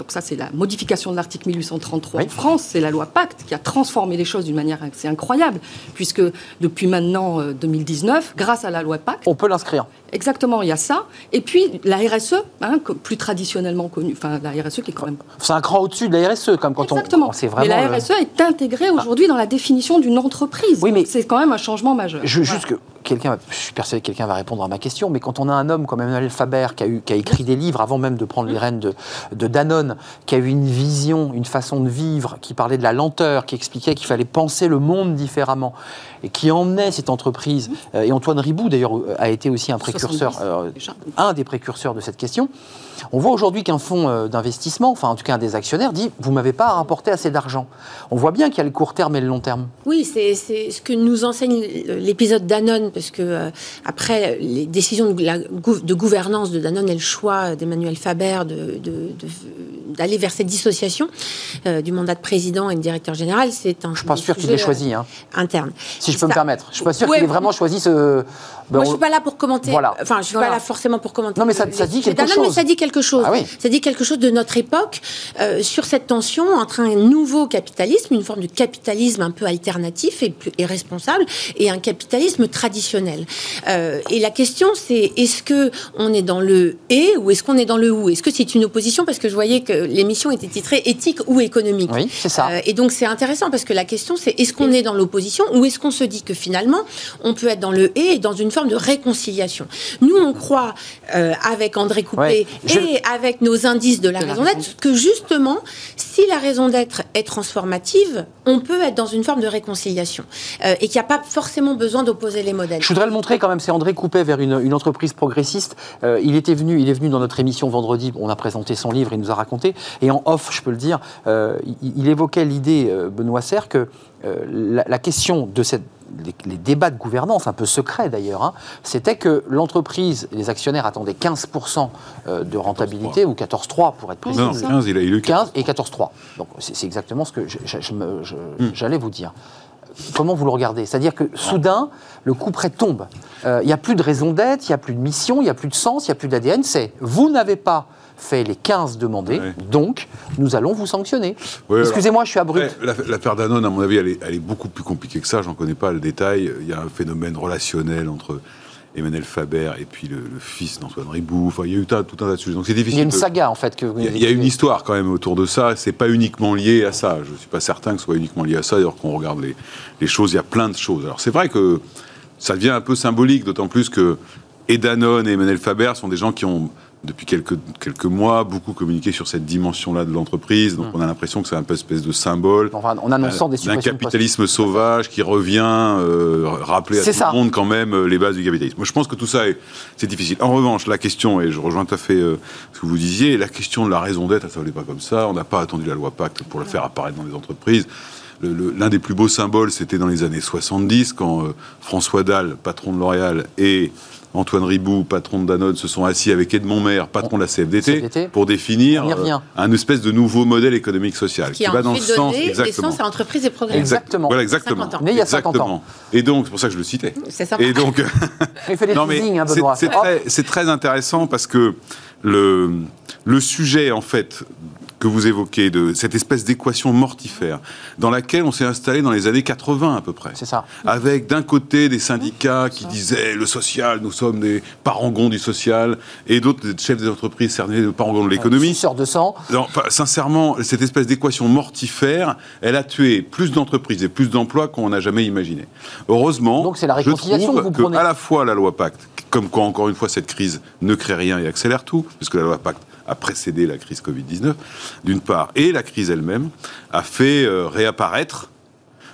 donc ça, c'est la modification de l'article 1833 en France. C'est la loi Pacte qui a transformé les choses d'une manière assez incroyable, puisque depuis maintenant 2019, euh, grâce à la loi Pacte... On peut l'inscrire. Exactement, il y a ça. Et puis la RSE, hein, plus traditionnellement connue, enfin la RSE qui est quand même... C'est un cran au-dessus de la RSE, comme quand Exactement. on... Exactement. Mais la RSE est intégrée ah. aujourd'hui dans la définition d'une entreprise. Oui, mais... C'est quand même un changement majeur. Je, Juste que quelqu'un, je suis persuadé que quelqu'un va répondre à ma question, mais quand on a un homme comme Emmanuel Faber qui a, eu, qui a écrit des livres avant même de prendre les rênes de, de Danone, qui a eu une vision, une façon de vivre, qui parlait de la lenteur, qui expliquait qu'il fallait penser le monde différemment, et qui emmenait cette entreprise, euh, et Antoine Ribou d'ailleurs a été aussi un précurseur, euh, un des précurseurs de cette question, on voit aujourd'hui qu'un fonds euh, d'investissement, enfin en tout cas un des actionnaires, dit vous m'avez pas rapporté assez d'argent. On voit bien qu'il y a le court terme et le long terme. Oui, c'est ce que nous enseigne l'épisode Danone, parce que euh, après les décisions de, gouvernance de Danone et le choix d'Emmanuel Faber d'aller vers cette dissociation euh, du mandat de président et de directeur général, c'est un. Je suis pas sûr qu'il l'ait choisi. Hein. Interne. Si je peux me permettre. Je suis pas sûr qu'il ait vraiment choisi ce. Ben, Moi, je suis pas là pour commenter. Voilà. Enfin, je suis pas là forcément pour commenter. Non, mais ça, ça dit quelque chose. Mais ça dit quelque chose. Ah ça dit quelque chose de notre époque euh, sur cette tension entre un nouveau capitalisme, une forme de capitalisme un peu alternatif et, et responsable, et un capitalisme traditionnel. Euh, et la question, c'est est-ce que on est dans le et ou est-ce qu'on est dans le ou? Est-ce que c'est une opposition? Parce que je voyais que l'émission était titrée éthique ou économique. Oui, c'est ça. Euh, et donc c'est intéressant parce que la question, c'est est-ce qu'on est dans l'opposition ou est-ce qu'on se dit que finalement on peut être dans le et dans une forme de réconciliation? Nous, on croit avec André Coupé et avec avec nos indices de la, raison d'être que justement, si la raison d'être est transformative, on peut être dans une forme de réconciliation euh, et qu'il n'y a pas forcément besoin d'opposer les modèles. Je voudrais le montrer quand même. C'est André Coupet vers une, entreprise progressiste. Euh, il était venu, il est venu dans notre émission vendredi. On a présenté son livre, il nous a raconté. Et en off, je peux le dire, euh, il, évoquait l'idée, Benoît Serre, que la, la question de cette les, débats de gouvernance, un peu secrets d'ailleurs, hein, c'était que l'entreprise, les actionnaires attendaient 15% euh, de rentabilité, ou 14,3 pour être précis. Non, 15, il a eu 15 et 14,3. Donc c'est exactement ce que hmm. j'allais vous dire. Comment vous le regardez? C'est-à-dire que soudain, le coup près tombe. Euh, il n'y a plus de raison d'être, il n'y a plus de mission, il n'y a plus de sens, il n'y a plus d'ADN. C'est vous n'avez pas fait les 15 demandés, donc nous allons vous sanctionner. Excusez-moi, je suis abrupt. L'affaire Danone, à mon avis, elle est, beaucoup plus compliquée que ça, j'en connais pas le détail. Il y a un phénomène relationnel entre Emmanuel Faber et puis le, fils d'Antoine Ribou. Enfin, il y a eu tout un tas de sujets. Donc c'est difficile. Il y a une saga en fait que Il y a, une histoire quand même autour de ça. C'est pas uniquement lié à ça. Je suis pas certain que ce soit uniquement lié à ça. D'ailleurs, qu'on regarde les, les, choses, il y a plein de choses. Alors c'est vrai que ça devient un peu symbolique, d'autant plus que et Danone et Emmanuel Faber sont des gens qui ont depuis quelques, quelques mois, beaucoup communiqué sur cette dimension-là de l'entreprise. Donc, hmm. on a l'impression que c'est un peu espèce de symbole. Enfin, en annonçant des Un capitalisme sauvage qui revient euh, rappeler à tout le monde quand même euh, les bases du capitalisme. Moi, je pense que tout ça, c'est difficile. En revanche, la question, et je rejoins tout à fait euh, ce que vous disiez, la question de la raison d'être, ça ne pas comme ça. On n'a pas attendu la loi Pacte pour la faire apparaître dans les entreprises. L'un des plus beaux symboles, c'était dans les années 70, quand François Dalle, patron de L'Oréal, et Antoine Ribou, patron de Danone, se sont assis avec Edmond Maire, patron de la CFDT, pour définir euh, un espèce de nouveau modèle économique social qui, va dans le sens exactement à entreprise et progrès. Exactement. Voilà, exactement. Mais il y a 50 ans. Et donc c'est pour ça que je le citais. C'est ça. Et donc [LAUGHS] il fait des non, hein, C'est très, très, intéressant parce que le le sujet en fait que vous évoquez, de cette espèce d'équation mortifère, dans laquelle on s'est installé dans les années 80 à peu près. C'est ça. Avec d'un côté des syndicats qui disaient le social, nous sommes des parangons du social, et d'autres chefs des entreprises cernés de parangons de l'économie. Sort de sang. sincèrement, cette espèce d'équation mortifère, elle a tué plus d'entreprises et plus d'emplois qu'on n'a jamais imaginé. Heureusement, Donc c'est la réconciliation je trouve que, vous à la fois la loi Pacte, comme quoi encore une fois cette crise ne crée rien et accélère tout, puisque la loi Pacte a précédé la crise Covid-19, d'une part, et la crise elle-même a fait euh, réapparaître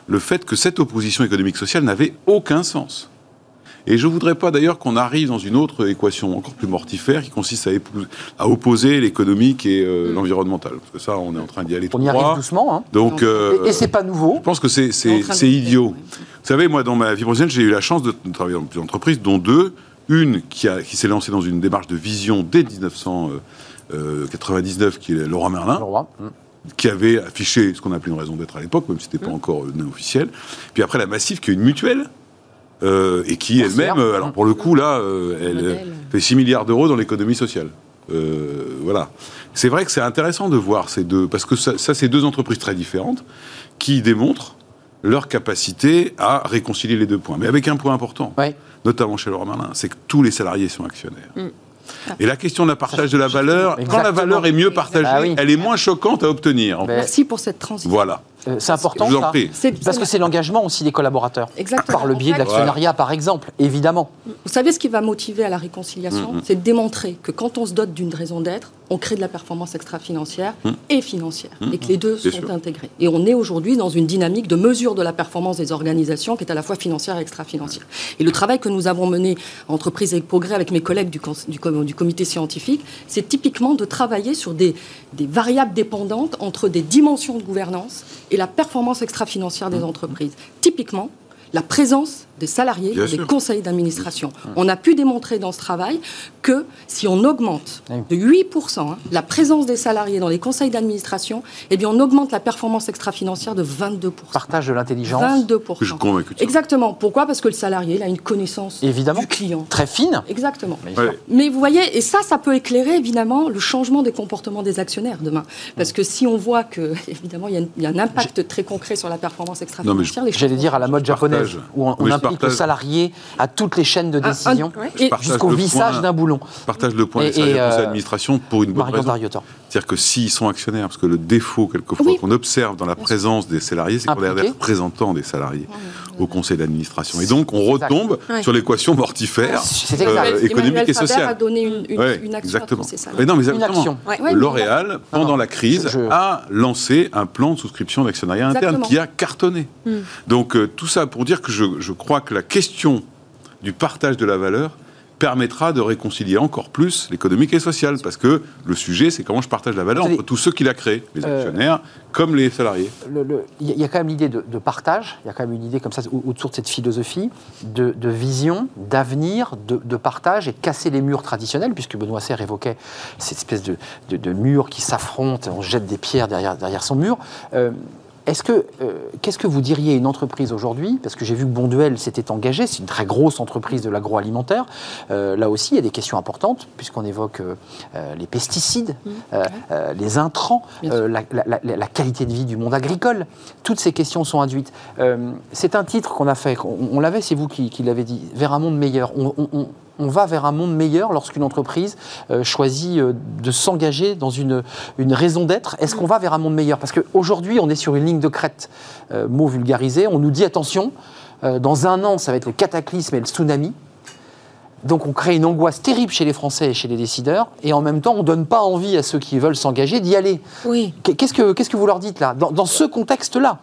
le fait que cette opposition économique-sociale n'avait aucun sens. Et je ne voudrais pas d'ailleurs qu'on arrive dans une autre équation encore plus mortifère qui consiste à, opposer l'économique et euh, l'environnemental. Parce que ça, on est en train d'y aller On y arrive doucement. Hein. Donc, euh, et, c'est pas nouveau. Je pense que c'est idiot. Vous savez, moi, dans ma vie professionnelle, j'ai eu la chance de travailler dans plusieurs entreprises, dont deux Une qui, s'est lancée dans une démarche de vision dès 1999, qui est Laurent Merlin. Hmm. qui avait affiché ce qu'on appelait une raison d'être à l'époque, même si ce n'était pas hmm. encore non officiel. Puis après, la Massif, qui est une mutuelle, et qui elle-même, alors pour le coup, là, elle fait 6 milliards d'euros dans l'économie sociale. voilà. C'est vrai que c'est intéressant de voir ces deux, parce que ça, ça c'est deux entreprises très différentes qui démontrent leur capacité à réconcilier les deux points. Mais avec un point important, notamment chez Laurent Merlin, c'est que tous les salariés sont actionnaires. Mm. Et la question d'un partage de la valeur, quand la valeur est mieux partagée, bah elle est moins choquante à obtenir. Merci pour cette transition. Voilà. Euh, c'est important, ça. Parce que c'est l'engagement aussi des collaborateurs. Exactement. Par le biais de l'actionnariat, par exemple, évidemment. Vous savez ce qui va motiver à la réconciliation mm-hmm. C'est de démontrer que quand on se dote d'une raison d'être, on crée de la performance extra-financière mm. et financière, mm. et que les deux sont intégrés. Et on est aujourd'hui dans une dynamique de mesure de la performance des organisations qui est à la fois financière et extra-financière. Et le travail que nous avons mené, Entreprise et Progrès, avec mes collègues du, du, du comité scientifique, c'est typiquement de travailler sur des, des variables dépendantes entre des dimensions de gouvernance et la performance extra-financière des mmh. entreprises. Typiquement, la présence des salariés des conseils d'administration. On a pu démontrer dans ce travail que si on augmente de 8% hein, la présence des salariés dans les conseils d'administration, eh bien on augmente la performance extra-financière de 22%. Partage de l'intelligence. 22%. Je suis convaincu Exactement. Pourquoi? Parce que le salarié il a une connaissance évidemment, du client. Très fine. Exactement. Mais vous voyez, et ça, ça peut éclairer évidemment le changement des comportements des actionnaires demain. Parce que si on voit que, [LAUGHS] évidemment, il y, a un impact très concret sur la performance extra-financière, J'allais dire à la mode japonaise, où on, implique le salarié à toutes les chaînes de décision, jusqu'au vissage d'un boulon. Je partage le point des salariés de euh, d'administration pour une bonne raison. C'est-à-dire que s'ils sont actionnaires, parce que le défaut quelquefois qu'on observe dans la présence des salariés, c'est qu'on est des représentants des salariés au conseil d'administration. Et donc on retombe sur l'équation mortifère euh, économique et sociale. a donné une, une, action exactement. Mais non, mais exactement. L'Oréal, pendant la crise, a lancé un plan de souscription d'actionnariat interne qui a cartonné. Hmm. Donc euh, tout ça pour dire que je, je crois que la question du partage de la valeur permettra de réconcilier encore plus l'économique et social. Parce que le sujet, c'est comment je partage la valeur entre tous ceux qui la créent, les euh, actionnaires comme les salariés. Il y a quand même l'idée de, partage, il y a quand même une idée comme ça autour de cette philosophie, de, vision, d'avenir, de, partage et casser les murs traditionnels, puisque Benoît Serre évoquait cette espèce de, de, mur qui s'affrontent, on jette des pierres derrière, derrière son mur. Euh, est-ce que, euh, qu'est-ce que vous diriez à une entreprise aujourd'hui? Parce que j'ai vu que Bonduel s'était engagé, c'est une très grosse entreprise de l'agroalimentaire. Euh, là aussi, il y a des questions importantes, puisqu'on évoque euh, les pesticides, mmh. les intrants, la, qualité de vie du monde agricole. Toutes ces questions sont induites. c'est un titre qu'on a fait, on, l'avait, c'est vous qui, l'avez dit, vers un monde meilleur. on, on va vers un monde meilleur lorsqu'une entreprise euh, choisit euh, de s'engager dans une, une raison d'être Est-ce qu'on va vers un monde meilleur? Parce qu'aujourd'hui, on est sur une ligne de crête, euh, mot vulgarisé. On nous dit attention, dans un an, ça va être le cataclysme et le tsunami. Donc on crée une angoisse terrible chez les Français et chez les décideurs, et en même temps on ne donne pas envie à ceux qui veulent s'engager d'y aller. Oui. Qu'est-ce que, qu'est-ce que vous leur dites là, dans ce contexte-là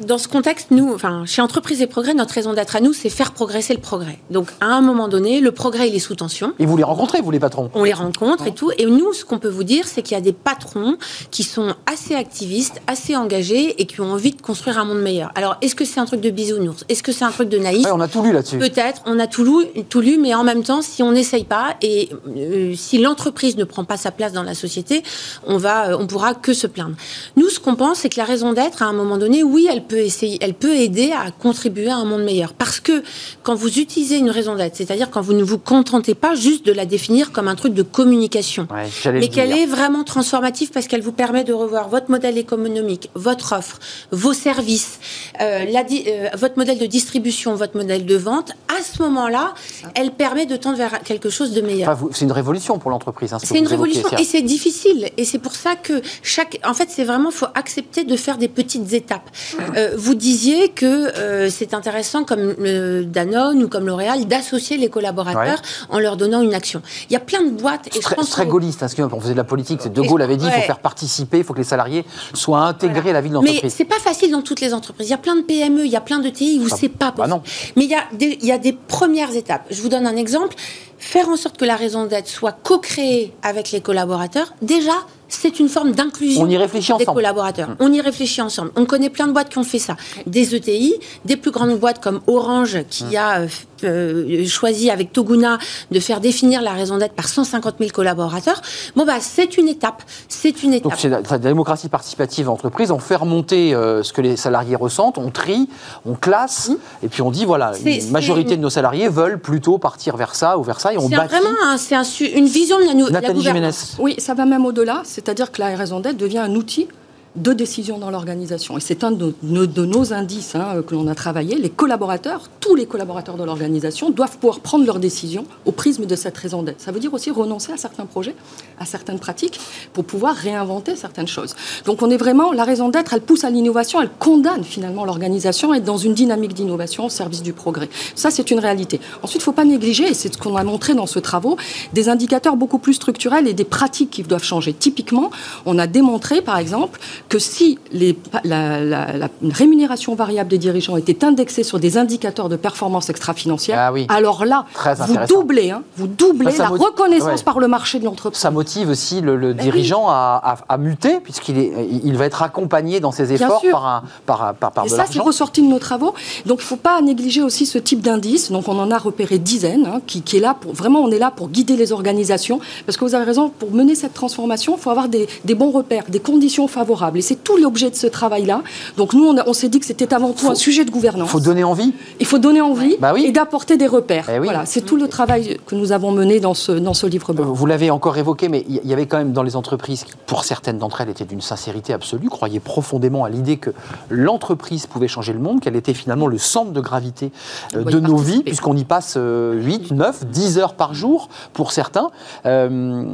dans ce contexte, nous, enfin, chez Entreprise et Progrès, notre raison d'être à nous, c'est faire progresser le progrès. Donc, à un moment donné, le progrès, il est sous tension. Et vous les rencontrez, vous, les patrons On les rencontre et tout. Et nous, ce qu'on peut vous dire, c'est qu'il y a des patrons qui sont assez activistes, assez engagés et qui ont envie de construire un monde meilleur. Alors, est-ce que c'est un truc de bisounours? Est-ce que c'est un truc de naïf? On a tout lu là-dessus. Peut-être, on a tout lu, tout lu, mais en même temps, si on n'essaye pas et euh, si l'entreprise ne prend pas sa place dans la société, on va, euh, on pourra que se plaindre. Nous, ce qu'on pense, c'est que la raison d'être, à un moment donné, oui, elle peut essayer elle peut aider à contribuer à un monde meilleur. Parce que quand vous utilisez une raison d'être, c'est-à-dire quand vous ne vous contentez pas juste de la définir comme un truc de communication, mais qu'elle est vraiment transformative parce qu'elle vous permet de revoir votre modèle économique, votre offre, vos services, euh, euh, votre modèle de distribution, votre modèle de vente, à ce moment-là, elle permet de tendre vers quelque chose de meilleur. c'est une révolution pour l'entreprise. Hein, c'est une révolution et c'est difficile. Et c'est pour ça que chaque. En fait, c'est vraiment, faut accepter de faire des petites étapes. Euh, vous disiez que euh, c'est intéressant, comme le Danone ou comme L'Oréal, d'associer les collaborateurs en leur donnant une action. Il y a plein de boîtes. C'est très, très gaulliste, hein, on faisait de la politique. De Gaulle avait dit qu'il faut faire participer, il faut que les salariés soient intégrés à la vie de l'entreprise. Mais c'est pas facile dans toutes les entreprises. Il y a plein de PME, il y a plein de TI où ah, c'est pas bah possible. Mais il y, a des, il y a des premières étapes. Je vous donne un exemple. Faire en sorte que la raison d'être soit co-créée avec les collaborateurs, déjà, c'est une forme d'inclusion des collaborateurs. On y réfléchit ensemble. On connaît plein de boîtes qui ont fait ça. Des ETI, des plus grandes boîtes comme Orange, qui a euh, choisi avec Toguna de faire définir la raison d'être par 150 000 collaborateurs. Bon, bah, c'est une étape. C'est une étape. Donc, c'est la, démocratie participative entreprise. On fait remonter euh, ce que les salariés ressentent, on trie, on classe, mmh. et puis on dit voilà, une majorité de nos salariés veulent plutôt partir vers ça ou vers ça, et on bâtit. Vraiment, c'est une vision de la, la gouvernance. Oui, ça va même au-delà. C'est-à-dire que la raison d'être devient un outil de décision dans l'organisation. Et c'est un de nos, indices hein, que l'on a travaillé. Les collaborateurs, tous les collaborateurs de l'organisation doivent pouvoir prendre leurs décisions au prisme de cette raison d'être. Ça veut dire aussi renoncer à certains projets, à certaines pratiques, pour pouvoir réinventer certaines choses. Donc on est vraiment, la raison d'être, elle pousse à l'innovation, elle condamne finalement l'organisation à être dans une dynamique d'innovation au service du progrès. Ça, c'est une réalité. Ensuite, il ne faut pas négliger, et c'est ce qu'on a montré dans ce travaux, des indicateurs beaucoup plus structurels et des pratiques qui doivent changer. Typiquement, on a démontré, par exemple, que si les, la, rémunération variable des dirigeants était indexée sur des indicateurs de performance extra-financière, ah alors là, vous doublez, hein, vous doublez la reconnaissance par le marché de l'entreprise. Ça motive aussi le, ben dirigeant à, muter, puisqu'il il va être accompagné dans ses efforts par, un, par, par, par Et ça, c'est ressorti de nos travaux. Donc, il ne faut pas négliger aussi ce type d'indice. Donc, on en a repéré dizaines, hein, qui, qui, est là pour vraiment, on est là pour guider les organisations, parce que vous avez raison, pour mener cette transformation, il faut avoir des, des bons repères, des conditions favorables. Et c'est tout l'objet de ce travail-là. Donc nous, on, s'est dit que c'était avant tout un sujet de gouvernance. Il faut donner envie. Il faut donner envie bah et d'apporter des repères. Eh voilà, c'est tout le travail que nous avons mené dans ce, dans ce livre blanc. Vous l'avez encore évoqué, mais il y avait quand même dans les entreprises, qui, pour certaines d'entre elles, étaient d'une sincérité absolue, croyaient profondément à l'idée que l'entreprise pouvait changer le monde, qu'elle était finalement le centre de gravité euh, de nos vies, puisqu'on y passe 8, 9, 10 heures par jour pour certains. Euh,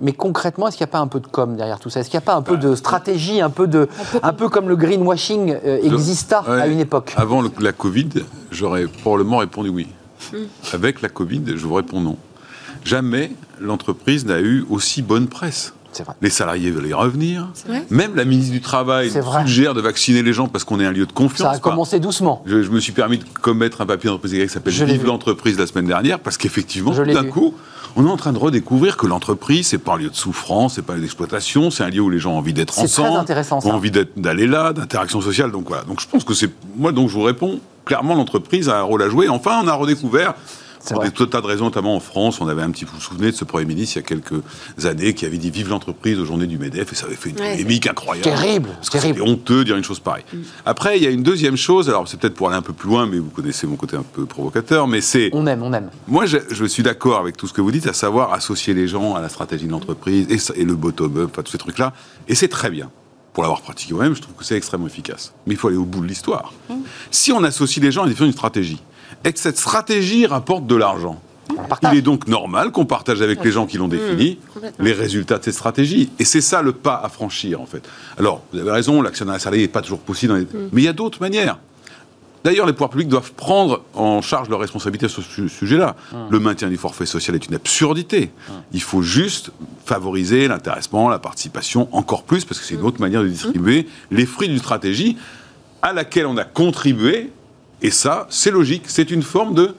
mais concrètement, est-ce qu'il n'y a pas un peu de com derrière tout ça? Est-ce qu'il n'y a pas un peu de stratégie un peu, de, un peu comme le greenwashing euh, exista à une époque? Avant la Covid, j'aurais probablement répondu oui. Hmm. Avec la Covid, je vous réponds non. Jamais l'entreprise n'a eu aussi bonne presse. Vrai. Les salariés veulent y revenir. Même la ministre du Travail suggère de vacciner les gens parce qu'on est un lieu de confiance. Ça a commencé doucement. Je, me suis permis de commettre un papier d'entreprise qui s'appelle Vive l'entreprise la semaine dernière parce qu'effectivement, d'un coup, on est en train de redécouvrir que l'entreprise, c'est pas un lieu de souffrance, c'est pas un lieu d'exploitation, c'est un lieu où les gens ont envie d'être ensemble, intéressant, ont envie d'aller là, d'interaction sociale. Donc voilà. Donc je pense que c'est moi donc je vous réponds clairement l'entreprise a un rôle à jouer. Enfin, on a redécouvert pour des tas de raisons, notamment en France, on avait un petit, vous vous souvenez de ce Premier ministre il y a quelques années qui avait dit Vive l'entreprise aux journées du MEDEF et ça avait fait une polémique incroyable. Terrible, C'était honteux de dire une chose pareille. Mm. Après, il y a une deuxième chose, alors c'est peut-être pour aller un peu plus loin, mais vous connaissez mon côté un peu provocateur, mais c'est. On aime, on aime. Moi, je, suis d'accord avec tout ce que vous dites, à savoir associer les gens à la stratégie de l'entreprise et, et, le bottom-up, enfin tous ces trucs-là, et c'est très bien pour l'avoir pratiqué moi-même, je trouve que c'est extrêmement efficace. Mais il faut aller au bout de l'histoire. Mm. Si on associe les gens à une stratégie, et que cette stratégie rapporte de l'argent, il est donc normal qu'on partage avec les gens qui l'ont défini mmh, les résultats de cette stratégie. Et c'est ça le pas à franchir, en fait. Alors, vous avez raison, l'actionnariat salarié n'est pas toujours possible, mmh. mais il y a d'autres manières. D'ailleurs, les pouvoirs publics doivent prendre en charge leurs responsabilités sur ce sujet-là. Mmh. Le maintien du forfait social est une absurdité. Il faut juste favoriser l'intéressement, la participation encore plus, parce que c'est une autre manière de distribuer les fruits d'une stratégie à laquelle on a contribué. Et ça, c'est logique. C'est une forme de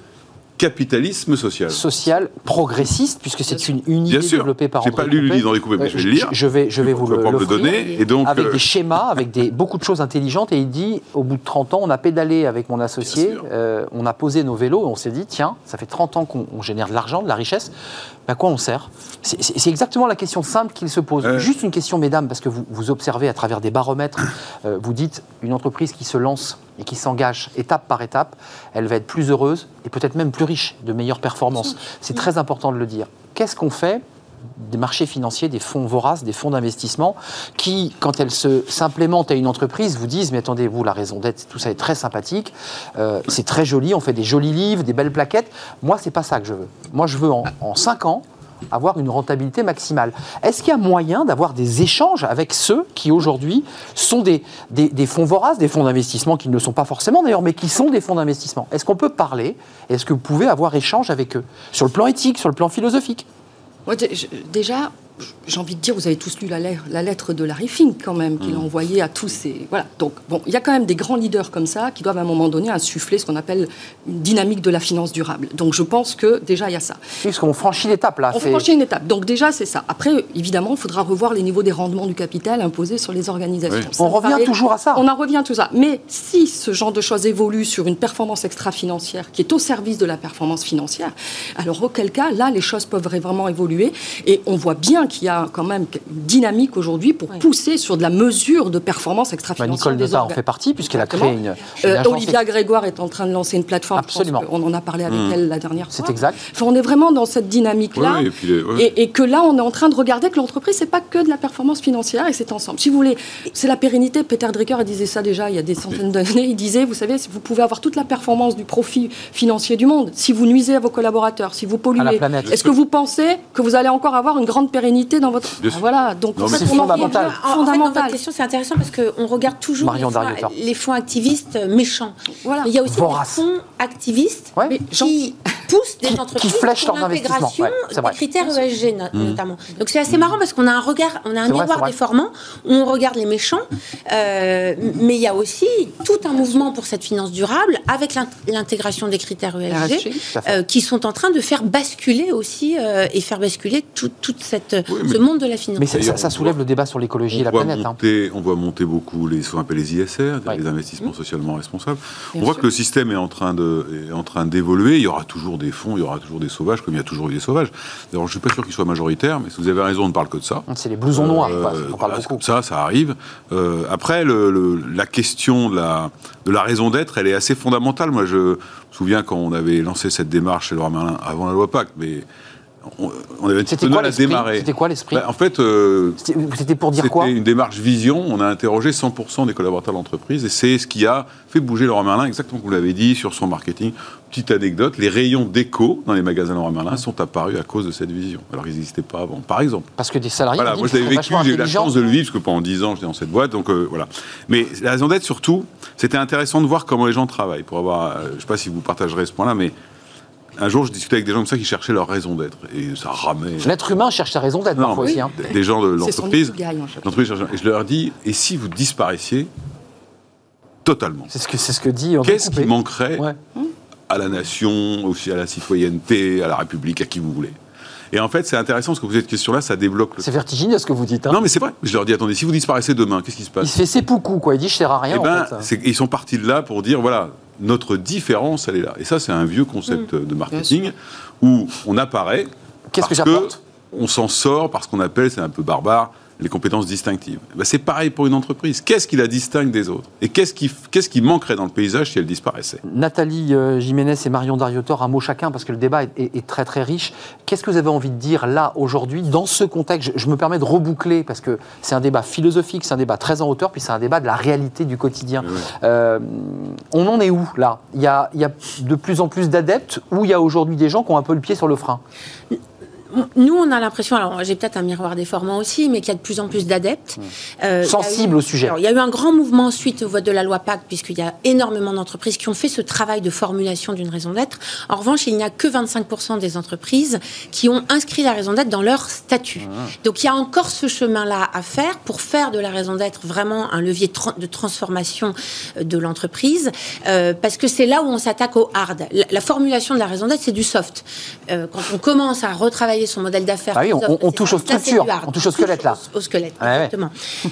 capitalisme social. Social progressiste, puisque c'est une, unité développée par J'ai pas lu le livre dans mais je vais le lire. Je vais, je vais vous le, donner. Et donc, avec euh, des schémas, avec des, beaucoup de choses intelligentes. Et il dit, au bout de 30 ans, on a pédalé avec mon associé, euh, on a posé nos vélos, et on s'est dit, tiens, ça fait 30 ans qu'on génère de l'argent, de la richesse, à quoi on sert C'est exactement la question simple qu'il se pose. Juste une question, mesdames, parce que vous, vous observez à travers des baromètres, euh, vous dites, une entreprise qui se lance et qui s'engage étape par étape, elle va être plus heureuse et peut-être même plus riche, de meilleures performances. C'est très important de le dire. Qu'est-ce qu'on fait des marchés financiers, des fonds voraces, des fonds d'investissement, qui, quand elles s'implémentent à une entreprise, vous disent, mais attendez, vous, la raison d'être, tout ça est très sympathique, euh, c'est très joli, on fait des jolis livres, des belles plaquettes. Moi, c'est pas ça que je veux. Moi, je veux en, en 5 ans, avoir une rentabilité maximale. Est-ce qu'il y a moyen d'avoir des échanges avec ceux qui aujourd'hui sont des, des, fonds voraces, des fonds d'investissement qui ne le sont pas forcément d'ailleurs, mais qui sont des fonds d'investissement? Est-ce qu'on peut parler Est-ce que vous pouvez avoir échange avec eux? Sur le plan éthique, sur le plan philosophique Déjà, j'ai envie de dire, vous avez tous lu la, la lettre de Larry Fink quand même, qu'il a mm. envoyée à tous ces... Voilà, donc bon, il y a quand même des grands leaders comme ça qui doivent à un moment donné insuffler ce qu'on appelle une dynamique de la finance durable. Donc je pense que déjà il y a ça. Oui, parce qu'on franchit l'étape là. On franchit une étape. Donc déjà c'est ça. Après, évidemment, il faudra revoir les niveaux des rendements du capital imposés sur les organisations. on revient toujours à ça. On en revient à tout ça. Mais si ce genre de choses évolue sur une performance extra-financière qui est au service de la performance financière, alors auquel cas, là, les choses peuvent vraiment évoluer. Et on voit bien qu'il y a quand même une dynamique aujourd'hui pour pousser sur de la mesure de performance extra-financière. Bah, Nicole en fait partie, puisqu'elle a créé une. Euh, Olivia Grégoire est en train de lancer une plateforme. Absolument. On en a parlé avec mmh. elle la dernière fois. C'est exact. Enfin, on est vraiment dans cette dynamique-là. et, que là, on est en train de regarder que l'entreprise, c'est pas que de la performance financière et c'est ensemble. Si vous voulez, c'est la pérennité. Peter Drucker disait ça déjà il y a des centaines d'années. Il disait, vous savez, vous pouvez avoir toute la performance du profit financier du monde. Si vous nuisez à vos collaborateurs, si vous polluez, est-ce que vous pensez que vous allez encore avoir une grande pérennité dans votre... voilà, donc c'est fondamental. En, fait, dans votre question, c'est intéressant parce qu'on regarde toujours les fonds, activistes méchants. Voilà. il y a aussi des fonds activistes qui poussent des entreprises qui flèchent pour l'intégration des critères ESG mmh. notamment. Donc c'est assez marrant parce qu'on a un regard, on a un miroir déformant où on regarde les méchants, euh, mais il y a aussi tout un mouvement pour cette finance durable avec l'intégration des critères ESG euh, qui sont en train de faire basculer aussi euh, et faire basculer tout, toute cette, ce monde de la finance. Mais ça, soulève le débat sur l'écologie et la planète. Hein. On voit monter beaucoup les, ce qu'on appelle les ISR, les investissements mmh. socialement responsables. on voit que le système est en train de, est en train d'évoluer. Il y aura toujours des fonds, il y aura toujours des sauvages, comme il y a toujours eu des sauvages. Alors, je suis pas sûr qu'ils soient majoritaires, mais si vous avez raison, on ne parle que de ça. C'est les blousons noirs. on parle beaucoup. Ça, ça arrive. après, le, la question de la, de la raison d'être, elle est assez fondamentale. Moi, je me souviens quand on avait lancé cette démarche chez Laurent Merlin avant la loi Pacte, mais on, avait un petit peu mal à démarrer. C'était quoi l'esprit bah, En fait, euh, c'était pour dire quoi C'était une démarche vision. On a interrogé 100% des collaborateurs de l'entreprise et c'est ce qui a fait bouger Laurent Merlin, exactement comme vous l'avez dit, sur son marketing. Petite anecdote, les rayons déco dans les magasins Laurent Merlin sont apparus à cause de cette vision. Alors ils n'existaient pas avant, par exemple. Parce que des salariés. Voilà, moi je l'avais vécu, j'ai eu la chance de le vivre parce que pendant 10 ans j'étais dans cette boîte, donc euh, voilà. Mais la raison d'être surtout, c'était intéressant de voir comment les gens travaillent. Pour avoir, euh, je ne sais pas si vous partagerez ce point-là, mais un jour, je discutais avec des gens comme ça qui cherchaient leur raison d'être. Et ça ramait. L'être humain cherche sa raison d'être parfois aussi. Hein. Des gens de l'entreprise. Et je leur dis et si vous disparaissiez totalement C'est ce que, c'est ce que dit. Qu'est-ce qui manquerait à la nation, aussi à la citoyenneté, à la République, à qui vous voulez? Et en fait, c'est intéressant parce que cette question-là, ça débloque. C'est vertigineux ce que vous dites. Hein. Non, mais c'est vrai. Je leur dis attendez, si vous disparaissez demain, qu'est-ce qui se passe? Il se fait ses poucous, quoi. Il dit je sers à rien. Eh ben, ils sont partis de là pour dire voilà, notre différence, elle est là. Et ça, c'est un vieux concept mm. de marketing où on apparaît. Qu'est-ce que j'apporte? On s'en sort parce qu'on appelle, c'est un peu barbare, les compétences distinctives. Ben, c'est pareil pour une entreprise. Qu'est-ce qui la distingue des autres? Et qu'est-ce qui, qu'est-ce qui manquerait dans le paysage si elle disparaissait? Nathalie euh, Jiménez et Marion Dariotor, un mot chacun, parce que le débat est, très très riche. Qu'est-ce que vous avez envie de dire là, aujourd'hui, dans ce contexte? Je, me permets de reboucler, parce que c'est un débat philosophique, c'est un débat très en hauteur, puis c'est un débat de la réalité du quotidien. Euh, on en est où là? Il y, a, il y a de plus en plus d'adeptes, ou il y a aujourd'hui des gens qui ont un peu le pied sur le frein? Nous, on a l'impression, alors j'ai peut-être un miroir déformant aussi, mais qu'il y a de plus en plus d'adeptes. Euh, Sensibles au sujet. il y a eu un grand mouvement suite au vote de la loi Pacte, puisqu'il y a énormément d'entreprises qui ont fait ce travail de formulation d'une raison d'être. En revanche, il n'y a que 25% des entreprises qui ont inscrit la raison d'être dans leur statut. Ah. Donc il y a encore ce chemin-là à faire pour faire de la raison d'être vraiment un levier de transformation euh, de l'entreprise, euh, parce que c'est là où on s'attaque au hard. La, formulation de la raison d'être, c'est du soft. quand on commence à retravailler son modèle d'affaires. Ah oui, on, touche aux structures, on touche au squelette là. Au, squelette, exactement.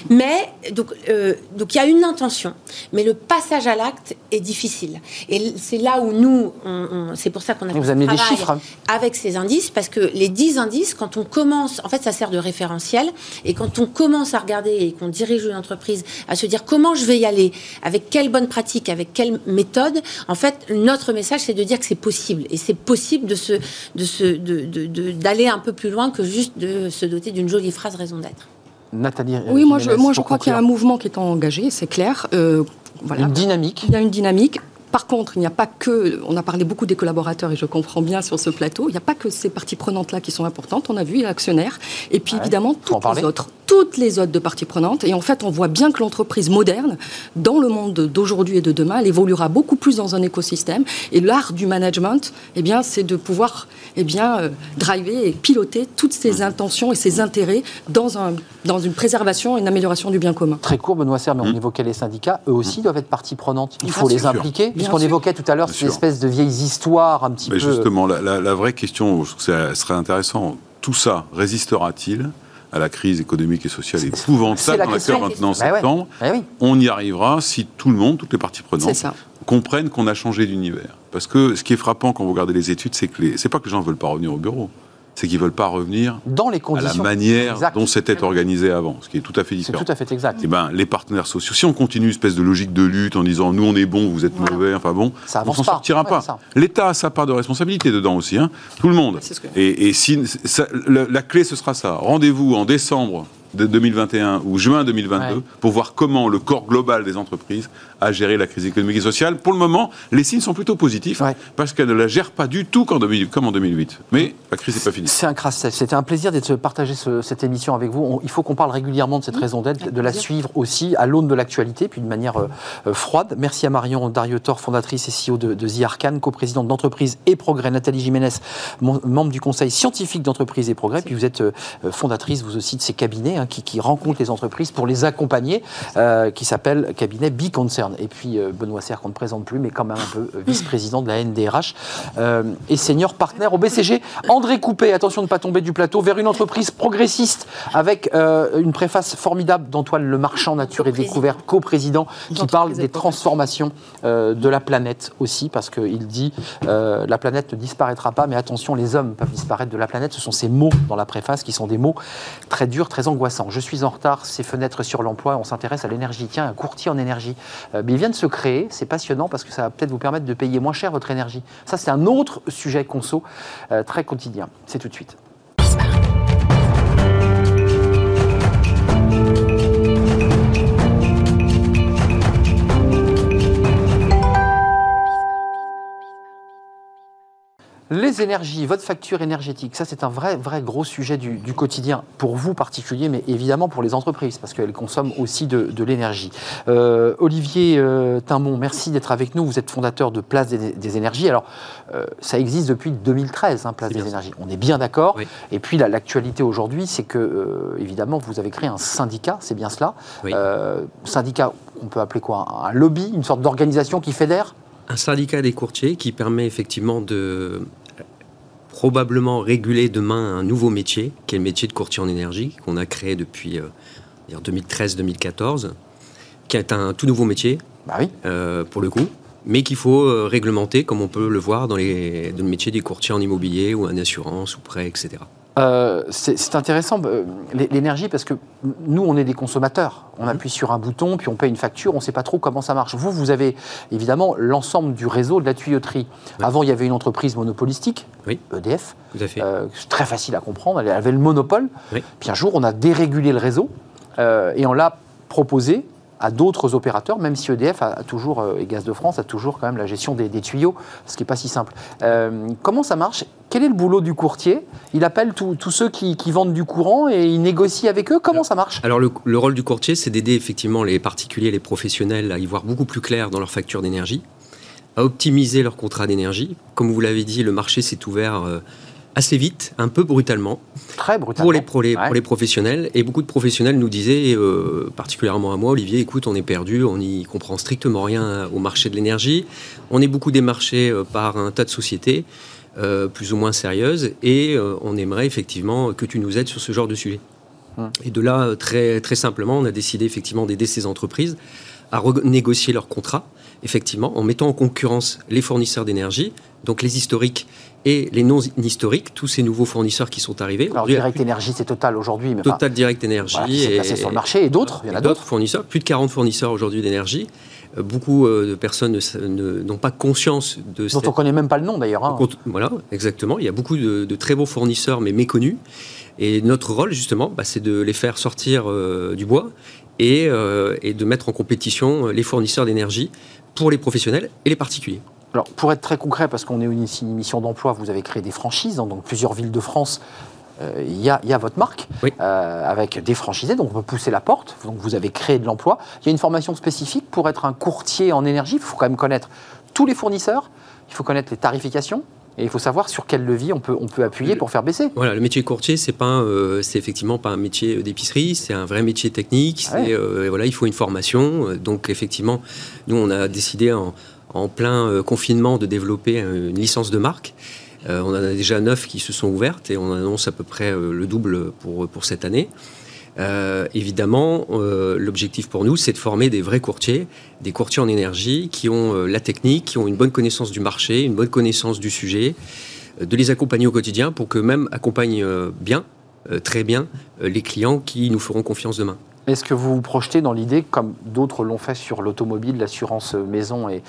mais donc, euh, donc il y a une intention, mais le passage à l'acte est difficile. Et c'est là où nous, c'est pour ça qu'on a fait vous amenez des chiffres avec ces indices, parce que les 10 indices, quand on commence, en fait, ça sert de référentiel, et quand on commence à regarder et qu'on dirige une entreprise, à se dire comment je vais y aller, avec quelle bonne pratique, avec quelle méthode, en fait, notre message, c'est de dire que c'est possible, et c'est possible de se, de se, d'aller un peu plus loin que juste de se doter d'une jolie phrase raison d'être. Nathalie. Oui, moi je, moi je crois qu'il y a un mouvement qui est engagé, c'est clair. Euh, voilà. Une dynamique. Il y a une dynamique. Par contre, il n'y a pas que, on a parlé beaucoup des collaborateurs et je comprends bien sur ce plateau, il n'y a pas que ces parties prenantes-là qui sont importantes. On a vu, l'actionnaire, et puis évidemment toutes les autres toutes les autres de parties prenantes. Et en fait, on voit bien que l'entreprise moderne, dans le monde d'aujourd'hui et de demain, elle évoluera beaucoup plus dans un écosystème. Et l'art du management, eh bien, c'est de pouvoir eh bien, euh, driver et piloter toutes ces intentions et ces intérêts dans, un, dans une préservation et une amélioration du bien commun. Très court, Benoît Serre, mais on mmh. évoquait les syndicats. Eux aussi mmh. doivent être partie prenante. Il faut les impliquer, puisqu'on évoquait tout à l'heure ces espèces de vieilles histoires un petit mais peu... Justement, la, la vraie question, ça serait intéressant, tout ça résistera-t-il à la crise économique et sociale épouvantable qu'on a cœur maintenant en bah septembre, bah on y arrivera si tout le monde, toutes les parties prenantes, comprennent qu'on a changé d'univers. Parce que ce qui est frappant quand vous regardez les études, c'est que les... c'est pas que les gens ne veulent pas revenir au bureau c'est qu'ils ne veulent pas revenir dans les conditions à la manière dont c'était organisé avant, ce qui est tout à fait différent. C'est tout à fait exact. Et eh ben, les partenaires sociaux, si on continue une espèce de logique de lutte en disant nous on est bon, vous êtes mauvais, enfin bon, ça on s'en sortira pas. L'État a sa part de responsabilité dedans aussi, hein, tout le monde. Et, si la clé ce sera ça. Rendez-vous en décembre de 2021 ou juin 2022 pour voir comment le corps global des entreprises a géré la crise économique et sociale. Pour le moment, les signes sont plutôt positifs parce qu'elle ne la gère pas du tout comme en 2008. Mais la crise n'est pas finie. C'est un crasse C'était un plaisir d'être partager cette émission avec vous. il faut qu'on parle régulièrement de cette raison d'être, de la suivre aussi à l'aune de l'actualité, puis de manière euh, euh, froide. Merci à Marion Dariotor, fondatrice et CEO de, de The Arcan, coprésidente d'entreprise et Progrès. Nathalie Jiménez, membre du conseil scientifique d'entreprise et Progrès. Puis vous êtes euh, fondatrice, vous aussi, de ces cabinets hein, qui, qui, rencontrent les entreprises pour les accompagner, qui s'appelle cabinet B-Concern et puis euh, Benoît Serre qu'on ne présente plus, mais quand même un peu euh, vice-président de la NDRH euh, et senior partenaire au BCG. André Coupé, attention de ne pas tomber du plateau, vers une entreprise progressiste avec une préface formidable d'Antoine Le Marchand, Nature et Découverte, co-président, qui parle des transformations de la planète aussi, parce qu'il dit la planète ne disparaîtra pas, mais attention, les hommes peuvent disparaître de la planète. Ce sont ces mots dans la préface qui sont des mots très durs, très angoissants. Je suis en retard, ces fenêtres sur l'emploi, on s'intéresse à l'énergie. Tiens, un courtier en énergie il vient de se créer. C'est passionnant parce que ça va peut-être vous permettre de payer moins cher votre énergie. Ça, c'est un autre sujet conso euh, très quotidien. C'est tout de suite. Les énergies, votre facture énergétique, ça c'est un vrai, vrai gros sujet du, quotidien pour vous particulier, mais évidemment pour les entreprises, parce qu'elles consomment aussi de, l'énergie. Euh, Olivier euh, Timbon, merci d'être avec nous. Vous êtes fondateur de Place des, énergies. Alors, euh, ça existe depuis 2013, hein, Place des énergies. On est bien d'accord. Et puis l'actualité aujourd'hui, c'est que, évidemment, vous avez créé un syndicat, c'est bien cela. syndicat, on peut appeler quoi? Un lobby, une sorte d'organisation qui fédère? Un syndicat des courtiers qui permet effectivement de probablement réguler demain un nouveau métier, qui est le métier de courtier en énergie, qu'on a créé depuis 2013-2014, euh, qui est un tout nouveau métier, bah oui. Euh, pour le coup, mais qu'il faut euh, réglementer, comme on peut le voir dans, les, dans le métier des courtiers en immobilier ou en assurance ou prêt, etc. Euh, c'est intéressant, euh, l'énergie, parce que nous, on est des consommateurs. On mhm. appuie sur un bouton, puis on paye une facture, on ne sait pas trop comment ça marche. Vous, vous avez évidemment l'ensemble du réseau de la tuyauterie. Avant, il y avait une entreprise monopolistique, EDF. Euh, très facile à comprendre, elle avait le monopole. Puis un jour, on a dérégulé le réseau et on l'a proposé à d'autres opérateurs, même si EDF a, toujours, euh, et Gaz de France a toujours quand même la gestion des, tuyaux, ce qui n'est pas si simple. Euh, comment ça marche? Quel est le boulot du courtier? Il appelle tous ceux qui, vendent du courant et il négocie avec eux? Comment ça marche? Alors le, le, rôle du courtier, c'est d'aider effectivement les particuliers, les professionnels à y voir beaucoup plus clair dans leur facture d'énergie, à optimiser leur contrat d'énergie. Comme vous l'avez dit, le marché s'est ouvert... Assez vite, un peu brutalement. Très brutalement. Pour les, pour les, pour les professionnels. Et beaucoup de professionnels nous disaient, euh, particulièrement à moi, Olivier, écoute, on est perdu, on n'y comprend strictement rien au marché de l'énergie. On est beaucoup démarché euh, par un tas de sociétés, euh, plus ou moins sérieuses, et on aimerait effectivement que tu nous aides sur ce genre de sujet. Hum. Et de là, très, très simplement, on a décidé effectivement d'aider ces entreprises à renégocier leurs contrats, effectivement, en mettant en concurrence les fournisseurs d'énergie, donc les historiques et les non historiques, tous ces nouveaux fournisseurs qui sont arrivés. Alors Direct Énergie, c'est Total aujourd'hui. Total Direct Énergie. et, passé sur le marché et d'autres. Il y en a d'autres fournisseurs, plus de 40 fournisseurs aujourd'hui d'énergie. Euh, beaucoup euh, de personnes n'ont pas conscience de Dont on ne connaît même pas le nom d'ailleurs. Hein. Voilà, exactement. Il y a beaucoup de, très beaux fournisseurs mais méconnus. Et notre rôle, justement, bah, c'est de les faire sortir euh, du bois et, et de mettre en compétition les fournisseurs d'énergie pour les professionnels et les particuliers. Alors, pour être très concret, parce qu'on est une, une mission d'emploi, vous avez créé des franchises dans plusieurs villes de France il y, a votre marque avec des franchisés, donc on peut pousser la porte. Donc vous avez créé de l'emploi. Il y a une formation spécifique pour être un courtier en énergie. Il faut quand même connaître tous les fournisseurs. Il faut connaître les tarifications. Et il faut savoir sur quel levier on peut, on peut appuyer pour faire baisser. Voilà, le métier courtier, c'est pas, euh, c'est effectivement pas un métier d'épicerie, c'est un vrai métier technique. Euh, voilà, il faut une formation. Donc effectivement, nous on a décidé en, en plein euh, confinement de développer une licence de marque. on en a déjà neuf qui se sont ouvertes et on annonce à peu près le double pour, cette année. Euh, évidemment, euh, l'objectif pour nous, c'est de former des vrais courtiers, des courtiers en énergie qui ont euh, la technique, qui ont une bonne connaissance du marché, une bonne connaissance du sujet, de les accompagner au quotidien pour que même accompagnent bien, très bien, les clients qui nous feront confiance demain. Est-ce que vous vous projetez dans l'idée, comme d'autres l'ont fait sur l'automobile, l'assurance maison et,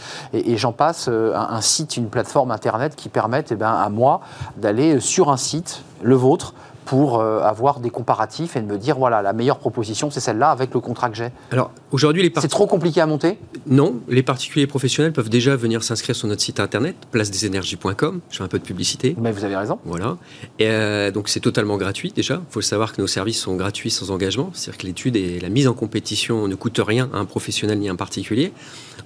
j'en passe, un, site, une plateforme Internet qui permette eh ben, à moi d'aller sur un site, le vôtre, pour euh, avoir des comparatifs et de me dire voilà la meilleure proposition c'est celle-là avec le contrat que j'ai. Alors aujourd'hui les c'est trop compliqué à monter? Non, les particuliers professionnels peuvent déjà venir s'inscrire sur notre site internet placedesenergies.com. Je fais un peu de publicité. Mais vous avez raison. Voilà. Et euh, donc c'est totalement gratuit déjà. Il faut savoir que nos services sont gratuits sans engagement, c'est-à-dire que l'étude et la mise en compétition ne coûtent rien à un professionnel ni à un particulier.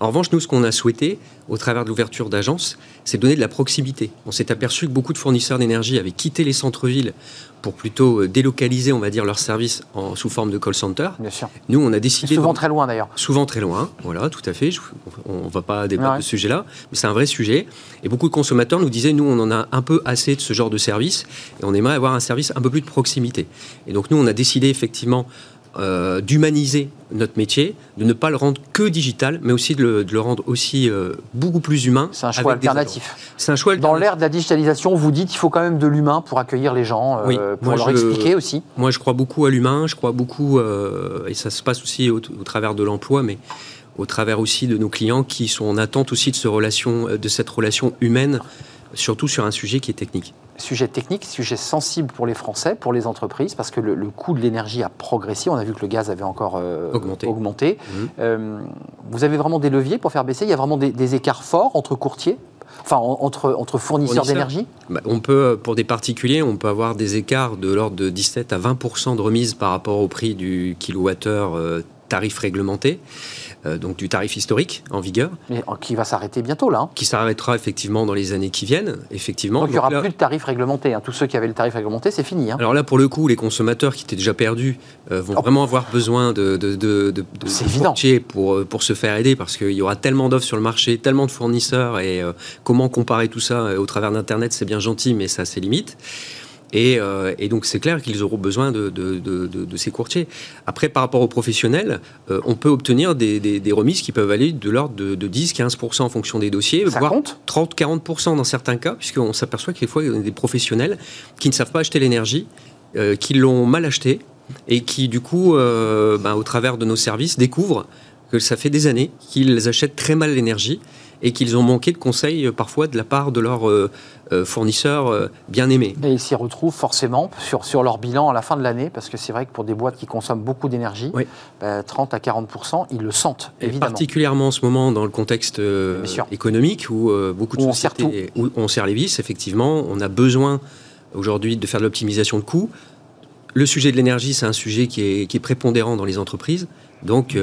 En revanche, nous, ce qu'on a souhaité, au travers de l'ouverture d'agences, c'est donner de la proximité. On s'est aperçu que beaucoup de fournisseurs d'énergie avaient quitté les centres-villes pour plutôt euh, délocaliser, on va dire, leurs services en, sous forme de call center. Bien sûr. Nous, on a décidé. Souvent très loin d'ailleurs. Souvent très loin, voilà, tout à fait. on ne va pas débattre de ce sujet-là, mais c'est un vrai sujet. Et beaucoup de consommateurs nous disaient, nous, on en a un peu assez de ce genre de service et on aimerait avoir un service un peu plus de proximité. Et donc, nous, on a décidé effectivement euh, d'humaniser notre métier, de ne pas le rendre que digital, mais aussi de le, rendre aussi euh, beaucoup plus humain. C'est un choix alternatif. C'est un choix Dans l'ère de la digitalisation, vous dites qu'il faut quand même de l'humain pour accueillir les gens, euh, pour leur expliquer aussi. Moi, je crois beaucoup à l'humain, je crois beaucoup, et ça se passe aussi au, travers de l'emploi, mais au travers aussi de nos clients qui sont en attente aussi de, ce relation, de cette relation humaine, surtout sur un sujet qui est technique sujet technique, sujet sensible pour les Français, pour les entreprises, parce que le, coût de l'énergie a progressé. On a vu que le gaz avait encore euh, augmenté. Mhm. Euh, vous avez vraiment des leviers pour faire baisser? Il y a vraiment des, écarts forts entre courtiers? Enfin, entre, entre fournisseurs d'énergie? Bah, On peut, pour des particuliers, on peut avoir des écarts de l'ordre de 17 à 20 de remise par rapport au prix du kilowattheure euh, tarif réglementé. Euh, donc du tarif historique en vigueur. Mais qui va s'arrêter bientôt là hein. Qui s'arrêtera effectivement dans les années qui viennent, effectivement. Donc, il n'y aura plus de tarif réglementé. Hein. Tous ceux qui avaient le tarif réglementé, c'est fini. Hein. Alors là, pour le coup, les consommateurs qui étaient déjà perdus euh, vont oh. vraiment avoir besoin de, de, de, de, pour, euh, pour se faire aider parce qu'il y aura tellement d'offres sur le marché, tellement de fournisseurs et comment comparer tout ça au travers d'Internet, c'est bien gentil, mais ça a ses limites. Euh, et, donc c'est clair qu'ils auront besoin de, ces courtiers. Après, par rapport aux professionnels, euh, on peut obtenir des, remises qui peuvent aller de l'ordre de, 10-15% en fonction des dossiers, voire 30-40% dans certains cas, puisqu'on s'aperçoit que des fois, il y a des professionnels qui ne savent pas acheter l'énergie, euh, qui l'ont mal acheté, et qui, du coup, ben, au travers de nos services, découvrent que ça fait des années qu'ils achètent très mal l'énergie et qu'ils ont manqué de conseils euh, parfois de la part de leurs euh, euh, fournisseurs bien aimés. Et ils s'y retrouvent forcément sur, sur leur bilan à la fin de l'année, parce que c'est vrai que pour des boîtes qui consomment beaucoup d'énergie, 30 bah, à 40% ils le sentent, évidemment. Et particulièrement en ce moment dans le contexte économique où beaucoup de sociétés, où on serre les vis, effectivement, on a besoin aujourd'hui de faire de l'optimisation de coûts. Le sujet de l'énergie, c'est un sujet qui est, qui est, prépondérant dans les entreprises. Donc,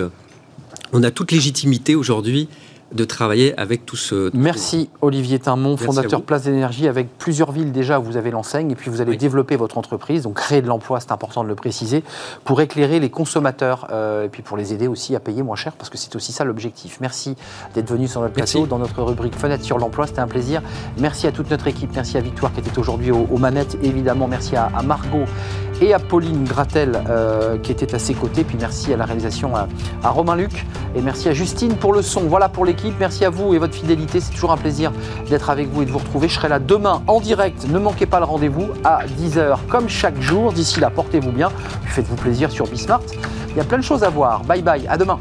on a toute légitimité aujourd'hui de travailler avec tout ce... Merci Olivier Timon, fondateur Place d'énergie, avec plusieurs villes déjà vous avez l'enseigne, et puis vous allez développer votre entreprise, donc créer de l'emploi, c'est important de le préciser, pour éclairer les consommateurs, euh, et puis pour les aider aussi à payer moins cher, parce que c'est aussi ça l'objectif. Merci d'être venu sur notre plateau, dans notre rubrique Fenêtre sur l'emploi, c'était un plaisir. Merci à toute notre équipe, merci à Victoire qui était aujourd'hui aux, manettes, évidemment, merci à, Margot et à Pauline Gratel euh, qui était à ses côtés, puis merci à la réalisation à, Romain Luc, et merci à Justine pour le son. Voilà pour l'équipe. Merci à vous et votre fidélité. C'est toujours un plaisir d'être avec vous et de vous retrouver. Je serai là demain en direct. Ne manquez pas le rendez-vous à 10h comme chaque jour. D'ici là, portez-vous bien. Faites-vous plaisir sur Bismart. Il y a plein de choses à voir. Bye bye. À demain.